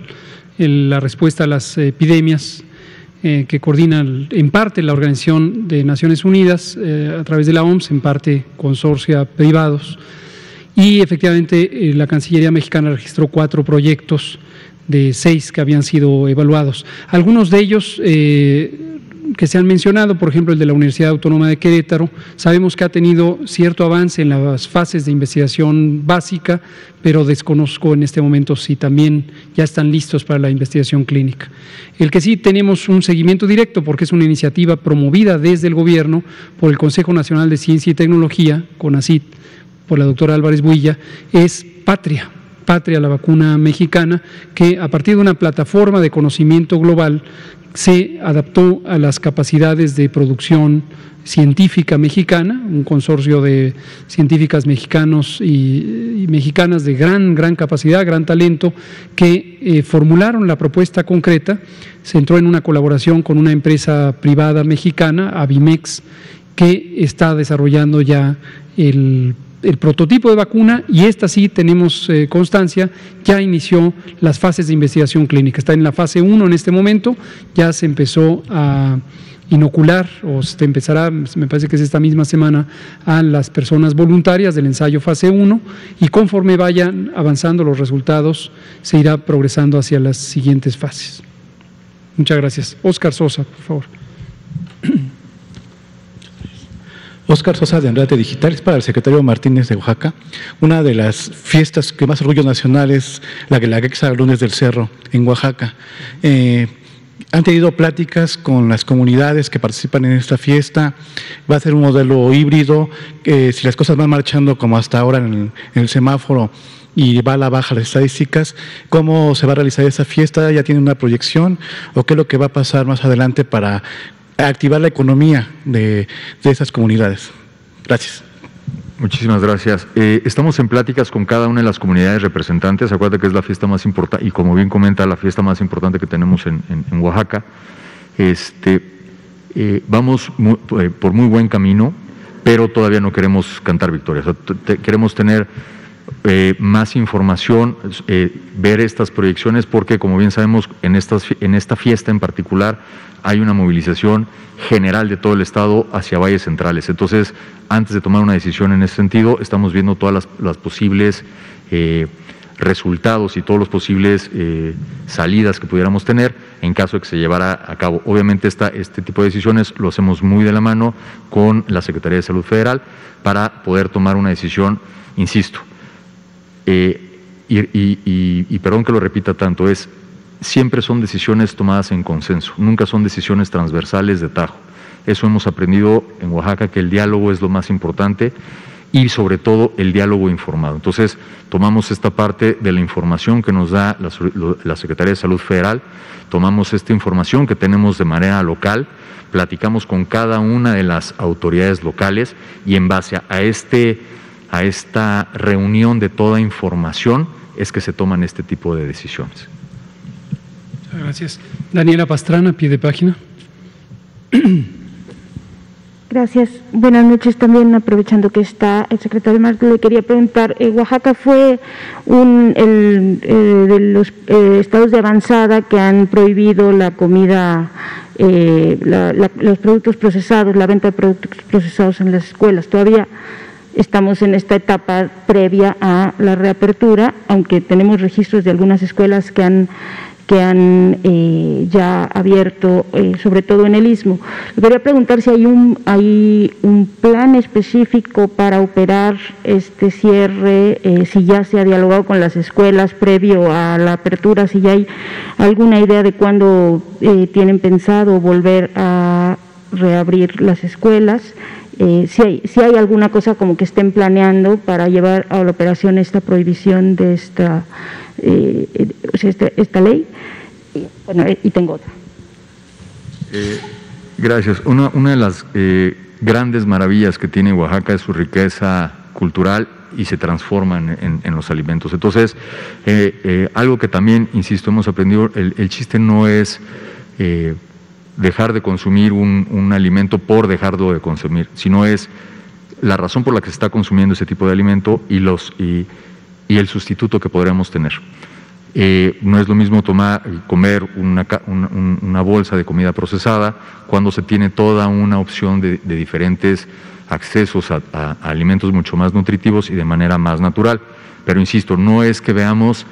la respuesta a las epidemias eh, que coordina en parte la Organización de Naciones Unidas a través de la OMS, en parte consorcia privados. Y efectivamente la Cancillería mexicana registró cuatro proyectos de seis que habían sido evaluados. Algunos de ellos eh, que se han mencionado, por ejemplo el de la Universidad Autónoma de Querétaro, sabemos que ha tenido cierto avance en las fases de investigación básica, pero desconozco en este momento si también ya están listos para la investigación clínica. El que sí tenemos un seguimiento directo, porque es una iniciativa promovida desde el Gobierno por el Consejo Nacional de Ciencia y Tecnología, CONACIT, por la doctora Álvarez Builla, es Patria Patria, la vacuna mexicana, que a partir de una plataforma de conocimiento global se adaptó a las capacidades de producción científica mexicana, un consorcio de científicas mexicanos y, mexicanas de gran, gran capacidad, gran talento, que eh, formularon la propuesta concreta, se entró en una colaboración con una empresa privada mexicana, Avimex, que está desarrollando ya el el prototipo de vacuna y esta sí tenemos eh, constancia, ya inició las fases de investigación clínica. Está en la fase 1 en este momento, ya se empezó a inocular o se empezará, me parece que es esta misma semana, a las personas voluntarias del ensayo fase 1 y conforme vayan avanzando los resultados se irá progresando hacia las siguientes fases. Muchas gracias. Oscar Sosa, por favor. Oscar Sosa de Andrade Digitales para el secretario Martínez de Oaxaca. Una de las fiestas que más orgullo nacional es la de la Guexa Lunes del Cerro en Oaxaca. Eh, han tenido pláticas con las comunidades que participan en esta fiesta. Va a ser un modelo híbrido. si las cosas van marchando como hasta ahora en el, semáforo y va a la baja las estadísticas, ¿cómo se va a realizar esa fiesta? ¿Ya tiene una proyección? ¿O qué es lo que va a pasar más adelante para activar la economía de, esas comunidades. Gracias. Muchísimas gracias. Eh, estamos en pláticas con cada una de las comunidades representantes. Acuérdate que es la fiesta más importante, y como bien comenta, la fiesta más importante que tenemos en, Oaxaca. Este, eh, vamos eh, por muy buen camino, pero todavía no queremos cantar victorias. queremos tener más información, ver estas proyecciones, porque como bien sabemos, en, estas, en esta fiesta en particular hay una movilización general de todo el Estado hacia valles centrales. Entonces, antes de tomar una decisión en ese sentido, estamos viendo todas las, posibles eh, resultados y todos los posibles eh, salidas que pudiéramos tener en caso de que se llevara a cabo. Obviamente esta, este tipo de decisiones lo hacemos muy de la mano con la Secretaría de Salud Federal para poder tomar una decisión, insisto, eh, y perdón que lo repita tanto, es siempre son decisiones tomadas en consenso, nunca son decisiones transversales de tajo. Eso hemos aprendido en Oaxaca, que el diálogo es lo más importante y sobre todo el diálogo informado. Entonces, tomamos esta parte de la información que nos da la, Secretaría de Salud Federal, tomamos esta información que tenemos de manera local, platicamos con cada una de las autoridades locales y en base a, este, a esta reunión de toda información es que se toman este tipo de decisiones. Gracias. Daniela Pastrana, pie de página. Gracias. Buenas noches también, aprovechando que está el secretario Marco, le quería preguntar, eh, Oaxaca fue un el, eh, de los eh, estados de avanzada que han prohibido la comida, los productos procesados, la venta de productos procesados en las escuelas. Todavía estamos en esta etapa previa a la reapertura, aunque tenemos registros de algunas escuelas que han que han eh, ya abierto, eh, sobre todo en el istmo. Le quería preguntar si hay un, hay un plan específico para operar este cierre, eh, si ya se ha dialogado con las escuelas previo a la apertura, si ya hay alguna idea de cuándo tienen pensado volver a reabrir las escuelas. Si, hay, si hay alguna cosa como que estén planeando para llevar a la operación esta prohibición de esta eh, esta, ley. Bueno, y tengo otra. Eh, gracias. Una, una de las eh, grandes maravillas que tiene Oaxaca es su riqueza cultural y se transforman en, los alimentos. Entonces, eh, eh, algo que también, insisto, hemos aprendido, el, chiste no es eh, dejar de consumir un, un, alimento por dejarlo de consumir, sino es la razón por la que se está consumiendo ese tipo de alimento y, los, y, y el sustituto que podríamos tener. Eh, no es lo mismo tomar, comer una, una, una, bolsa de comida procesada cuando se tiene toda una opción de, de diferentes accesos a, alimentos mucho más nutritivos y de manera más natural. Pero insisto, no es que veamos,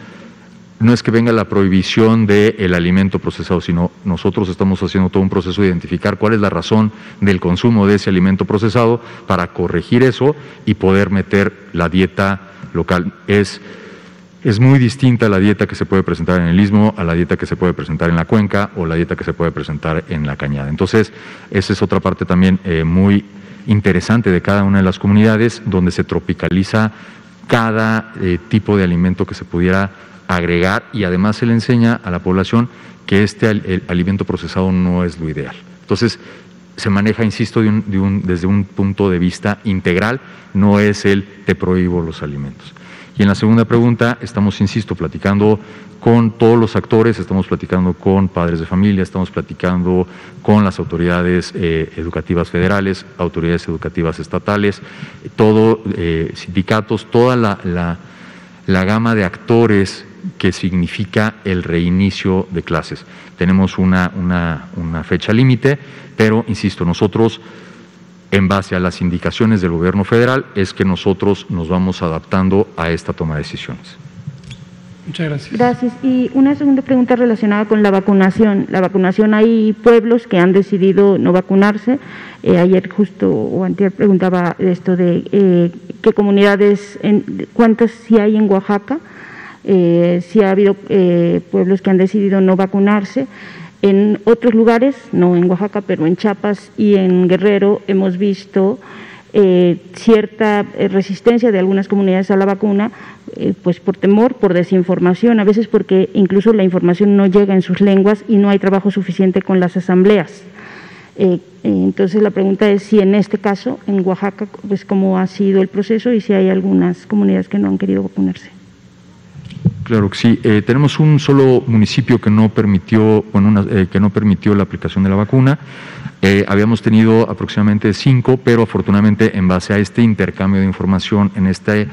no es que venga la prohibición del el alimento procesado, sino nosotros estamos haciendo todo un proceso de identificar cuál es la razón del consumo de ese alimento procesado para corregir eso y poder meter la dieta local. Es, es muy distinta la dieta que se puede presentar en el istmo a la dieta que se puede presentar en la cuenca o la dieta que se puede presentar en la cañada. Entonces, esa es otra parte también eh, muy interesante de cada una de las comunidades donde se tropicaliza cada eh, tipo de alimento que se pudiera agregar y además se le enseña a la población que este el, alimento procesado no es lo ideal. Entonces, se maneja, insisto, de un, de un, desde un punto de vista integral, no es el te prohíbo los alimentos. Y en la segunda pregunta estamos, insisto, platicando con todos los actores, estamos platicando con padres de familia, estamos platicando con las autoridades eh, educativas federales, autoridades educativas estatales, todo, eh, sindicatos, toda la gama de actores que significa el reinicio de clases. Tenemos una, una, una fecha límite, pero, insisto, nosotros, en base a las indicaciones del gobierno federal, es que nosotros nos vamos adaptando a esta toma de decisiones. Muchas gracias. Gracias. Y una segunda pregunta relacionada con la vacunación. La vacunación, hay pueblos que han decidido no vacunarse. Eh, ayer justo o anterior preguntaba esto de eh, qué comunidades, en, cuántas sí hay en Oaxaca, eh, si ha habido eh, pueblos que han decidido no vacunarse. En otros lugares, no en Oaxaca, pero en Chiapas y en Guerrero, hemos visto eh, cierta resistencia de algunas comunidades a la vacuna, eh, pues por temor, por desinformación, a veces porque incluso la información no llega en sus lenguas y no hay trabajo suficiente con las asambleas. Eh, entonces la pregunta es si en este caso, en Oaxaca, pues cómo ha sido el proceso y si hay algunas comunidades que no han querido vacunarse. Claro que sí. Eh, tenemos un solo municipio que no permitió, bueno, eh, que no permitió la aplicación de la vacuna. Eh, habíamos tenido aproximadamente cinco, pero afortunadamente en base a este intercambio de información, en este,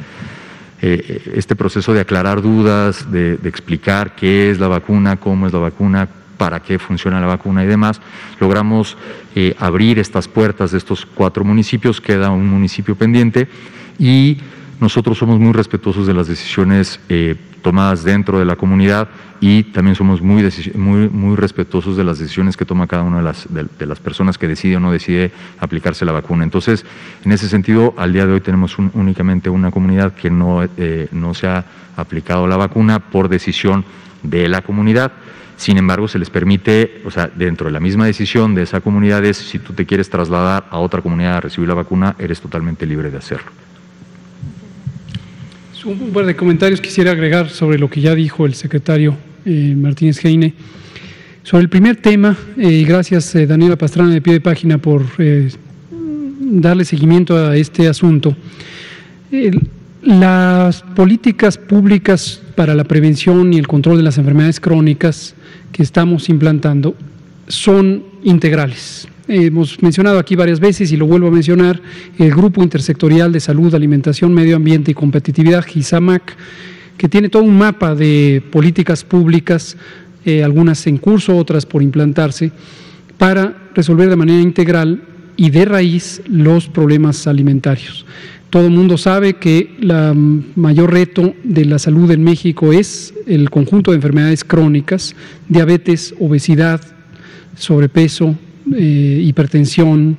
este proceso de aclarar dudas, de, explicar qué es la vacuna, cómo es la vacuna, para qué funciona la vacuna y demás, logramos abrir estas puertas de estos cuatro municipios, queda un municipio pendiente y nosotros somos muy respetuosos de las decisiones eh, tomadas dentro de la comunidad y también somos muy, muy, muy respetuosos de las decisiones que toma cada una de las, de, las personas que decide o no decide aplicarse la vacuna. Entonces, en ese sentido, al día de hoy tenemos únicamente una comunidad que no, eh, no se ha aplicado la vacuna por decisión de la comunidad. Sin embargo, se les permite, o sea, dentro de la misma decisión de esa comunidad es, si tú te quieres trasladar a otra comunidad a recibir la vacuna, eres totalmente libre de hacerlo. Un par de comentarios quisiera agregar sobre lo que ya dijo el secretario eh, Martínez Heine. Sobre el primer tema, eh, gracias eh, Daniela Pastrana de pie de página por darle seguimiento a este asunto. las políticas públicas para la prevención y el control de las enfermedades crónicas que estamos implantando son integrales hemos mencionado aquí varias veces y lo vuelvo a mencionar, el Grupo Intersectorial de Salud, Alimentación, Medio Ambiente y Competitividad, GISAMAC, que tiene todo un mapa de políticas públicas, eh, algunas en curso, otras por implantarse, para resolver de manera integral y de raíz los problemas alimentarios. Todo el mundo sabe que el mayor reto de la salud en México es el conjunto de enfermedades crónicas, diabetes, obesidad, sobrepeso, eh, hipertensión,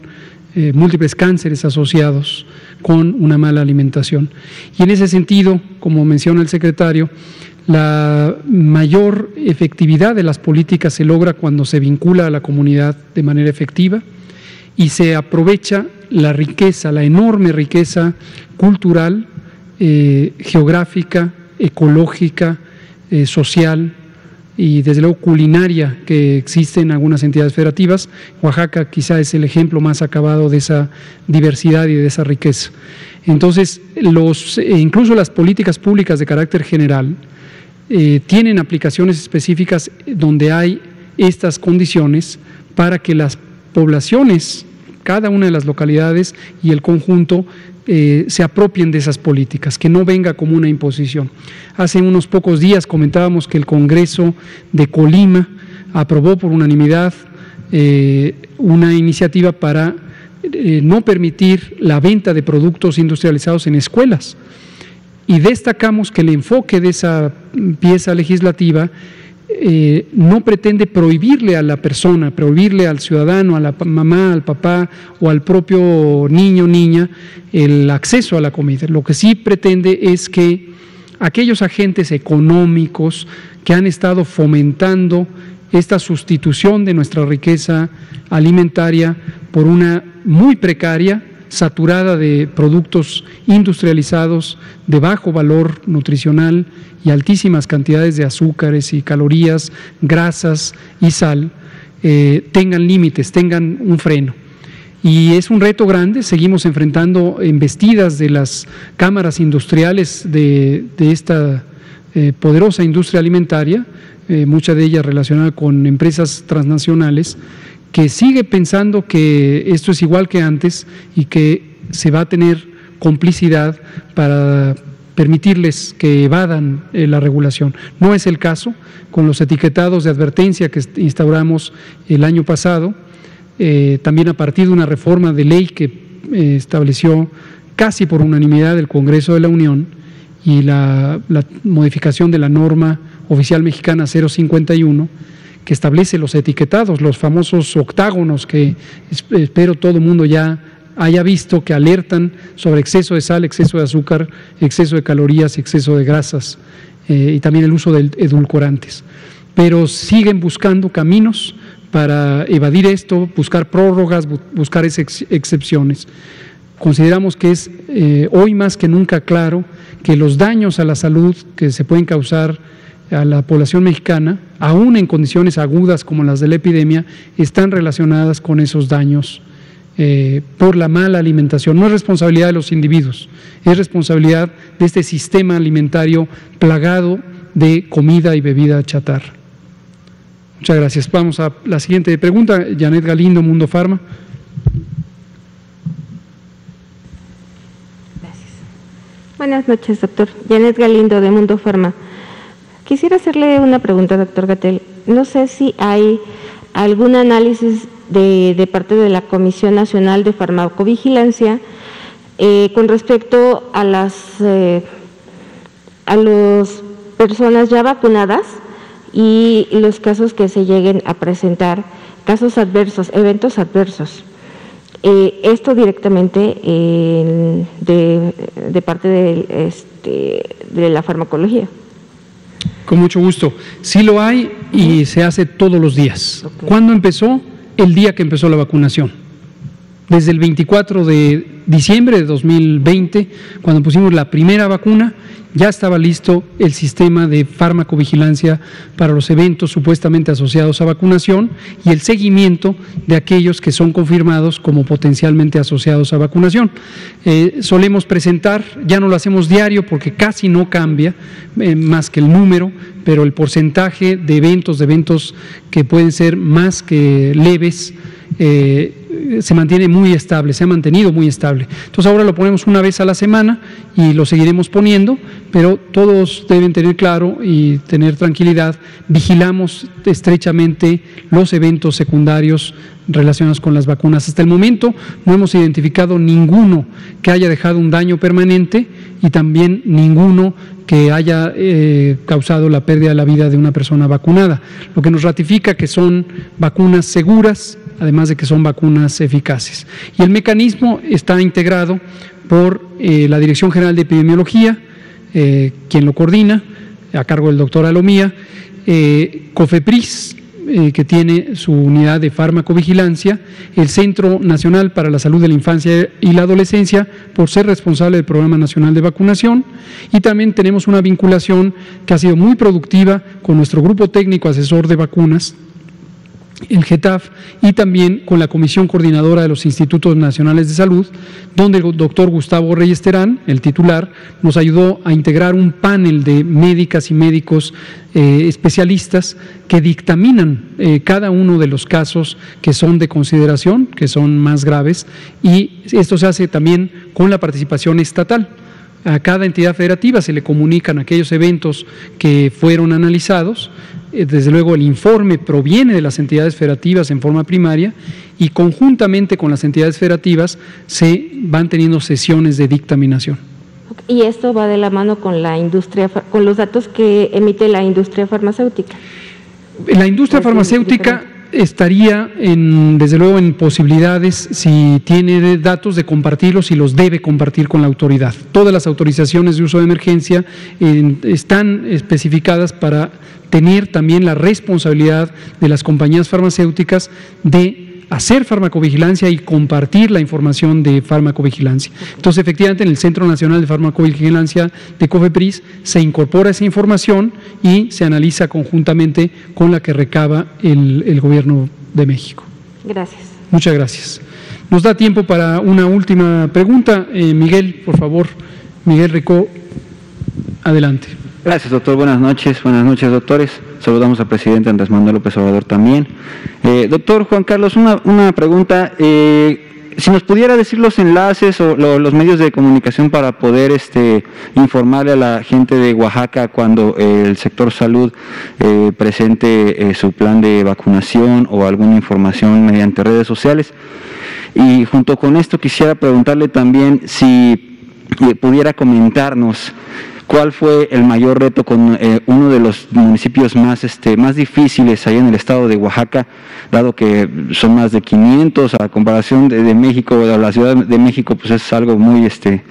eh, múltiples cánceres asociados con una mala alimentación. Y en ese sentido, como menciona el secretario, la mayor efectividad de las políticas se logra cuando se vincula a la comunidad de manera efectiva y se aprovecha la riqueza, la enorme riqueza cultural, eh, geográfica, ecológica, social y desde luego culinaria que existe en algunas entidades federativas. Oaxaca quizá es el ejemplo más acabado de esa diversidad y de esa riqueza. Entonces, los, eh, incluso las políticas públicas de carácter general tienen aplicaciones específicas donde hay estas condiciones para que las poblaciones cada una de las localidades y el conjunto eh, se apropien de esas políticas, que no venga como una imposición. Hace unos pocos días comentábamos que el Congreso de Colima aprobó por unanimidad eh, una iniciativa para eh, no permitir la venta de productos industrializados en escuelas. Y destacamos que el enfoque de esa pieza legislativa eh, no pretende prohibirle a la persona, prohibirle al ciudadano, a la mamá, al papá o al propio niño niña el acceso a la comida. Lo que sí pretende es que aquellos agentes económicos que han estado fomentando esta sustitución de nuestra riqueza alimentaria por una muy precaria, saturada de productos industrializados de bajo valor nutricional y altísimas cantidades de azúcares y calorías, grasas y sal, eh, tengan límites, tengan un freno. Y es un reto grande, seguimos enfrentando embestidas de las cámaras industriales de, esta eh, poderosa industria alimentaria, eh, mucha de ellas relacionada con empresas transnacionales, que sigue pensando que esto es igual que antes y que se va a tener complicidad para permitirles que evadan eh, la regulación. No es el caso con los etiquetados de advertencia que instauramos el año pasado, eh, también a partir de una reforma de ley que eh, estableció casi por unanimidad el Congreso de la Unión y la, la modificación de la norma oficial mexicana 051 que establece los etiquetados, los famosos octágonos que espero todo el mundo ya haya visto que alertan sobre exceso de sal, exceso de azúcar, exceso de calorías, exceso de grasas eh, y también el uso de edulcorantes. Pero siguen buscando caminos para evadir esto, buscar prórrogas, buscar excepciones. Consideramos que es eh, hoy más que nunca claro que los daños a la salud que se pueden causar a la población mexicana, aún en condiciones agudas como las de la epidemia, están relacionadas con esos daños eh, por la mala alimentación. No es responsabilidad de los individuos, es responsabilidad de este sistema alimentario plagado de comida y bebida chatarra. Muchas gracias. Vamos a la siguiente pregunta. Janet Galindo, Mundo Farma. Gracias. Buenas noches, doctor. Janet Galindo, de Mundo Farma. Quisiera hacerle una pregunta, doctor Gatel. No sé si hay algún análisis de, parte de la Comisión Nacional de Farmacovigilancia eh, con respecto a las eh, a las personas ya vacunadas y los casos que se lleguen a presentar, casos adversos, eventos adversos. Eh, esto directamente de, de, parte de, este, de la farmacología. Con mucho gusto. Sí lo hay y se hace todos los días. ¿Cuándo empezó? El día que empezó la vacunación. Desde el 24 de diciembre de 2020, cuando pusimos la primera vacuna, ya estaba listo el sistema de farmacovigilancia para los eventos supuestamente asociados a vacunación y el seguimiento de aquellos que son confirmados como potencialmente asociados a vacunación. Eh, solemos presentar, ya no lo hacemos diario porque casi no cambia eh, más que el número, pero el porcentaje de eventos, de eventos que pueden ser más que leves, eh, se mantiene muy estable, se ha mantenido muy estable. Entonces ahora lo ponemos una vez a la semana y lo seguiremos poniendo, pero todos deben tener claro y tener tranquilidad. Vigilamos estrechamente los eventos secundarios relacionados con las vacunas. Hasta el momento no hemos identificado ninguno que haya dejado un daño permanente y también ninguno que haya eh, causado la pérdida de la vida de una persona vacunada, lo que nos ratifica que son vacunas seguras, además de que son vacunas eficaces. Y el mecanismo está integrado por eh, la Dirección General de Epidemiología, eh, quien lo coordina, a cargo del doctor Alomía, COFEPRIS, eh, que tiene su unidad de farmacovigilancia, el Centro Nacional para la Salud de la Infancia y la Adolescencia, por ser responsable del Programa Nacional de Vacunación, y también tenemos una vinculación que ha sido muy productiva con nuestro grupo técnico asesor de vacunas, el GETAF y también con la Comisión Coordinadora de los Institutos Nacionales de Salud, donde el doctor Gustavo Reyes Terán, el titular, nos ayudó a integrar un panel de médicas y médicos eh, especialistas que dictaminan eh, cada uno de los casos que son de consideración, que son más graves, y esto se hace también con la participación estatal a cada entidad federativa se le comunican aquellos eventos que fueron analizados eh, desde luego el informe proviene de las entidades federativas en forma primaria y conjuntamente con las entidades federativas se van teniendo sesiones de dictaminación. Y esto va de la mano con la industria, con los datos que emite la industria farmacéutica. La industria farmacéutica estaría en, desde luego en posibilidades, si tiene datos, de compartirlos y los debe compartir con la autoridad. Todas las autorizaciones de uso de emergencia están especificadas para tener también la responsabilidad de las compañías farmacéuticas de hacer farmacovigilancia y compartir la información de farmacovigilancia. Entonces, efectivamente, en el Centro Nacional de Farmacovigilancia de COFEPRIS se incorpora esa información y se analiza conjuntamente con la que recaba el, Gobierno de México. Gracias. Muchas gracias. Nos da tiempo para una última pregunta. Eh, Miguel, por favor. Miguel Rico, adelante. Gracias, doctor. Buenas noches. Buenas noches, doctores. Saludamos al presidente Andrés Manuel López Obrador también. Eh, doctor Juan Carlos, una, pregunta. Eh, si nos pudiera decir los enlaces o los medios de comunicación para poder este, informarle a la gente de Oaxaca cuando el sector salud eh, presente su plan de vacunación o alguna información mediante redes sociales. Y junto con esto quisiera preguntarle también si pudiera comentarnos cuál fue el mayor reto con eh, uno de los municipios más, este, más difíciles ahí en el estado de Oaxaca, dado que son más de 500 a comparación de, de México, de la Ciudad de México, pues es algo muy, este,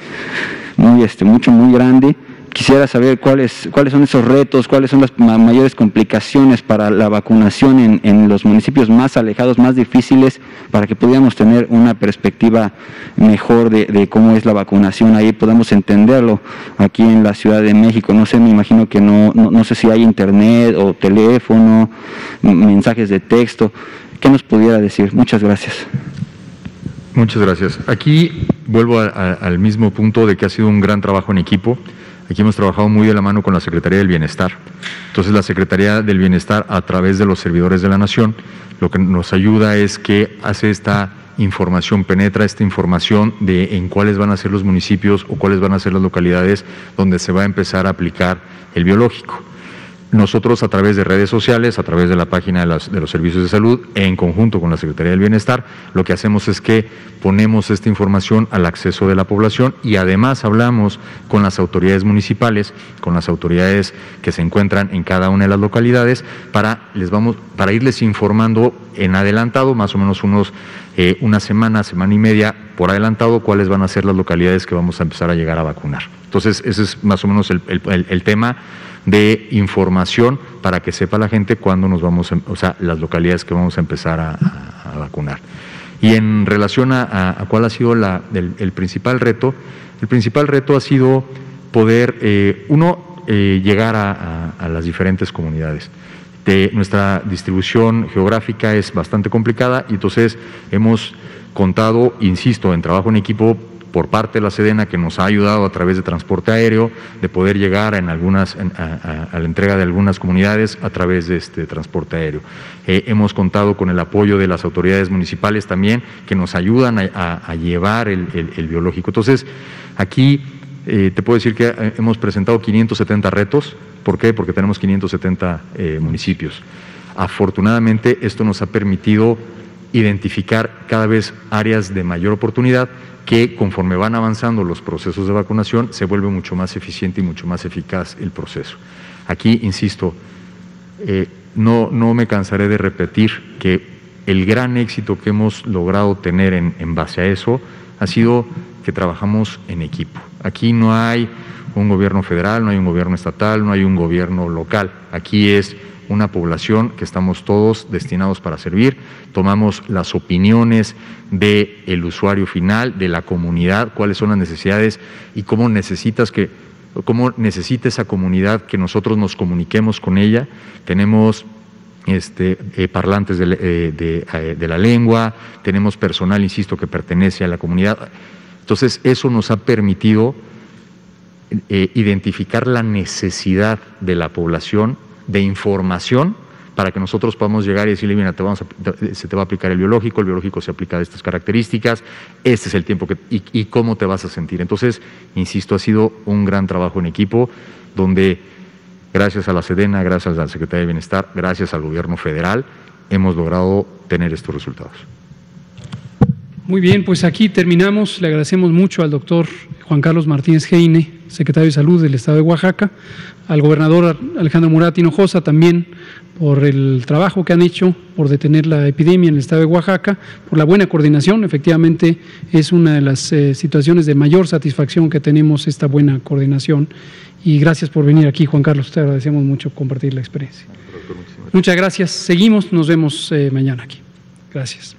muy, este, mucho, muy grande. Quisiera saber cuáles, cuáles son esos retos, cuáles son las mayores complicaciones para la vacunación en, los municipios más alejados, más difíciles, para que pudiéramos tener una perspectiva mejor de, cómo es la vacunación ahí, podamos entenderlo aquí en la Ciudad de México. No sé, me imagino que no, no, sé si hay internet o teléfono, mensajes de texto. ¿Qué nos pudiera decir? Muchas gracias. Muchas gracias. Aquí vuelvo al mismo punto de que ha sido un gran trabajo en equipo. Aquí hemos trabajado muy de la mano con la Secretaría del Bienestar. Entonces la Secretaría del Bienestar a través de los servidores de la Nación lo que nos ayuda es que hace esta información, penetra esta información de en cuáles van a ser los municipios o cuáles van a ser las localidades donde se va a empezar a aplicar el biológico. Nosotros a través de redes sociales, a través de la página de, los servicios de salud, en conjunto con la Secretaría del Bienestar, lo que hacemos es que ponemos esta información al acceso de la población y además hablamos con las autoridades municipales, con las autoridades que se encuentran en cada una de las localidades, para, les vamos, para irles informando en adelantado, más o menos unos, eh, una semana, semana y media por adelantado, cuáles van a ser las localidades que vamos a empezar a llegar a vacunar. Entonces, ese es más o menos el tema de información para que sepa la gente cuándo nos vamos, o sea, las localidades que vamos a empezar a, vacunar. Y en relación a, cuál ha sido el, principal reto, el principal reto ha sido poder, eh, uno, eh, llegar a, las diferentes comunidades. De nuestra distribución geográfica es bastante complicada y entonces hemos contado, insisto, en trabajo en equipo por parte de la Sedena que nos ha ayudado a través de transporte aéreo, de poder llegar en algunas, a, la entrega de algunas comunidades a través de este transporte aéreo. Eh, hemos contado con el apoyo de las autoridades municipales también que nos ayudan a, llevar el, biológico. Entonces, aquí eh, te puedo decir que eh, hemos presentado 570 retos. ¿Por qué? Porque tenemos 570 municipios. Afortunadamente, esto nos ha permitido identificar cada vez áreas de mayor oportunidad que conforme van avanzando los procesos de vacunación se vuelve mucho más eficiente y mucho más eficaz el proceso. Aquí, insisto, eh, no, no me cansaré de repetir que el gran éxito que hemos logrado tener en, en base a eso ha sido que trabajamos en equipo. Aquí no hay un gobierno federal, no hay un gobierno estatal, no hay un gobierno local. Aquí es una población que estamos todos destinados para servir, tomamos las opiniones del el usuario final, de la comunidad, cuáles son las necesidades y cómo necesitas que cómo necesita esa comunidad que nosotros nos comuniquemos con ella. Tenemos este, eh, parlantes de, eh, eh, de, la lengua, tenemos personal, insisto, que pertenece a la comunidad. Entonces, eso nos ha permitido identificar la necesidad de la población de información para que nosotros podamos llegar y decirle, mira, te vamos se te va a aplicar el biológico, el biológico se aplica de estas características, este es el tiempo que, y, cómo te vas a sentir. Entonces, insisto, ha sido un gran trabajo en equipo donde gracias a la Sedena, gracias a la Secretaría de Bienestar, gracias al gobierno federal, hemos logrado tener estos resultados. Muy bien, pues aquí terminamos. Le agradecemos mucho al doctor Juan Carlos Martínez Heine, secretario de Salud del Estado de Oaxaca, al gobernador Alejandro Murat Hinojosa también por el trabajo que han hecho por detener la epidemia en el estado de Oaxaca, por la buena coordinación. Efectivamente, es una de las eh, situaciones de mayor satisfacción que tenemos esta buena coordinación. Y gracias por venir aquí, Juan Carlos. Te agradecemos mucho compartir la experiencia. Muchas gracias. Seguimos. Nos vemos eh, mañana aquí. Gracias.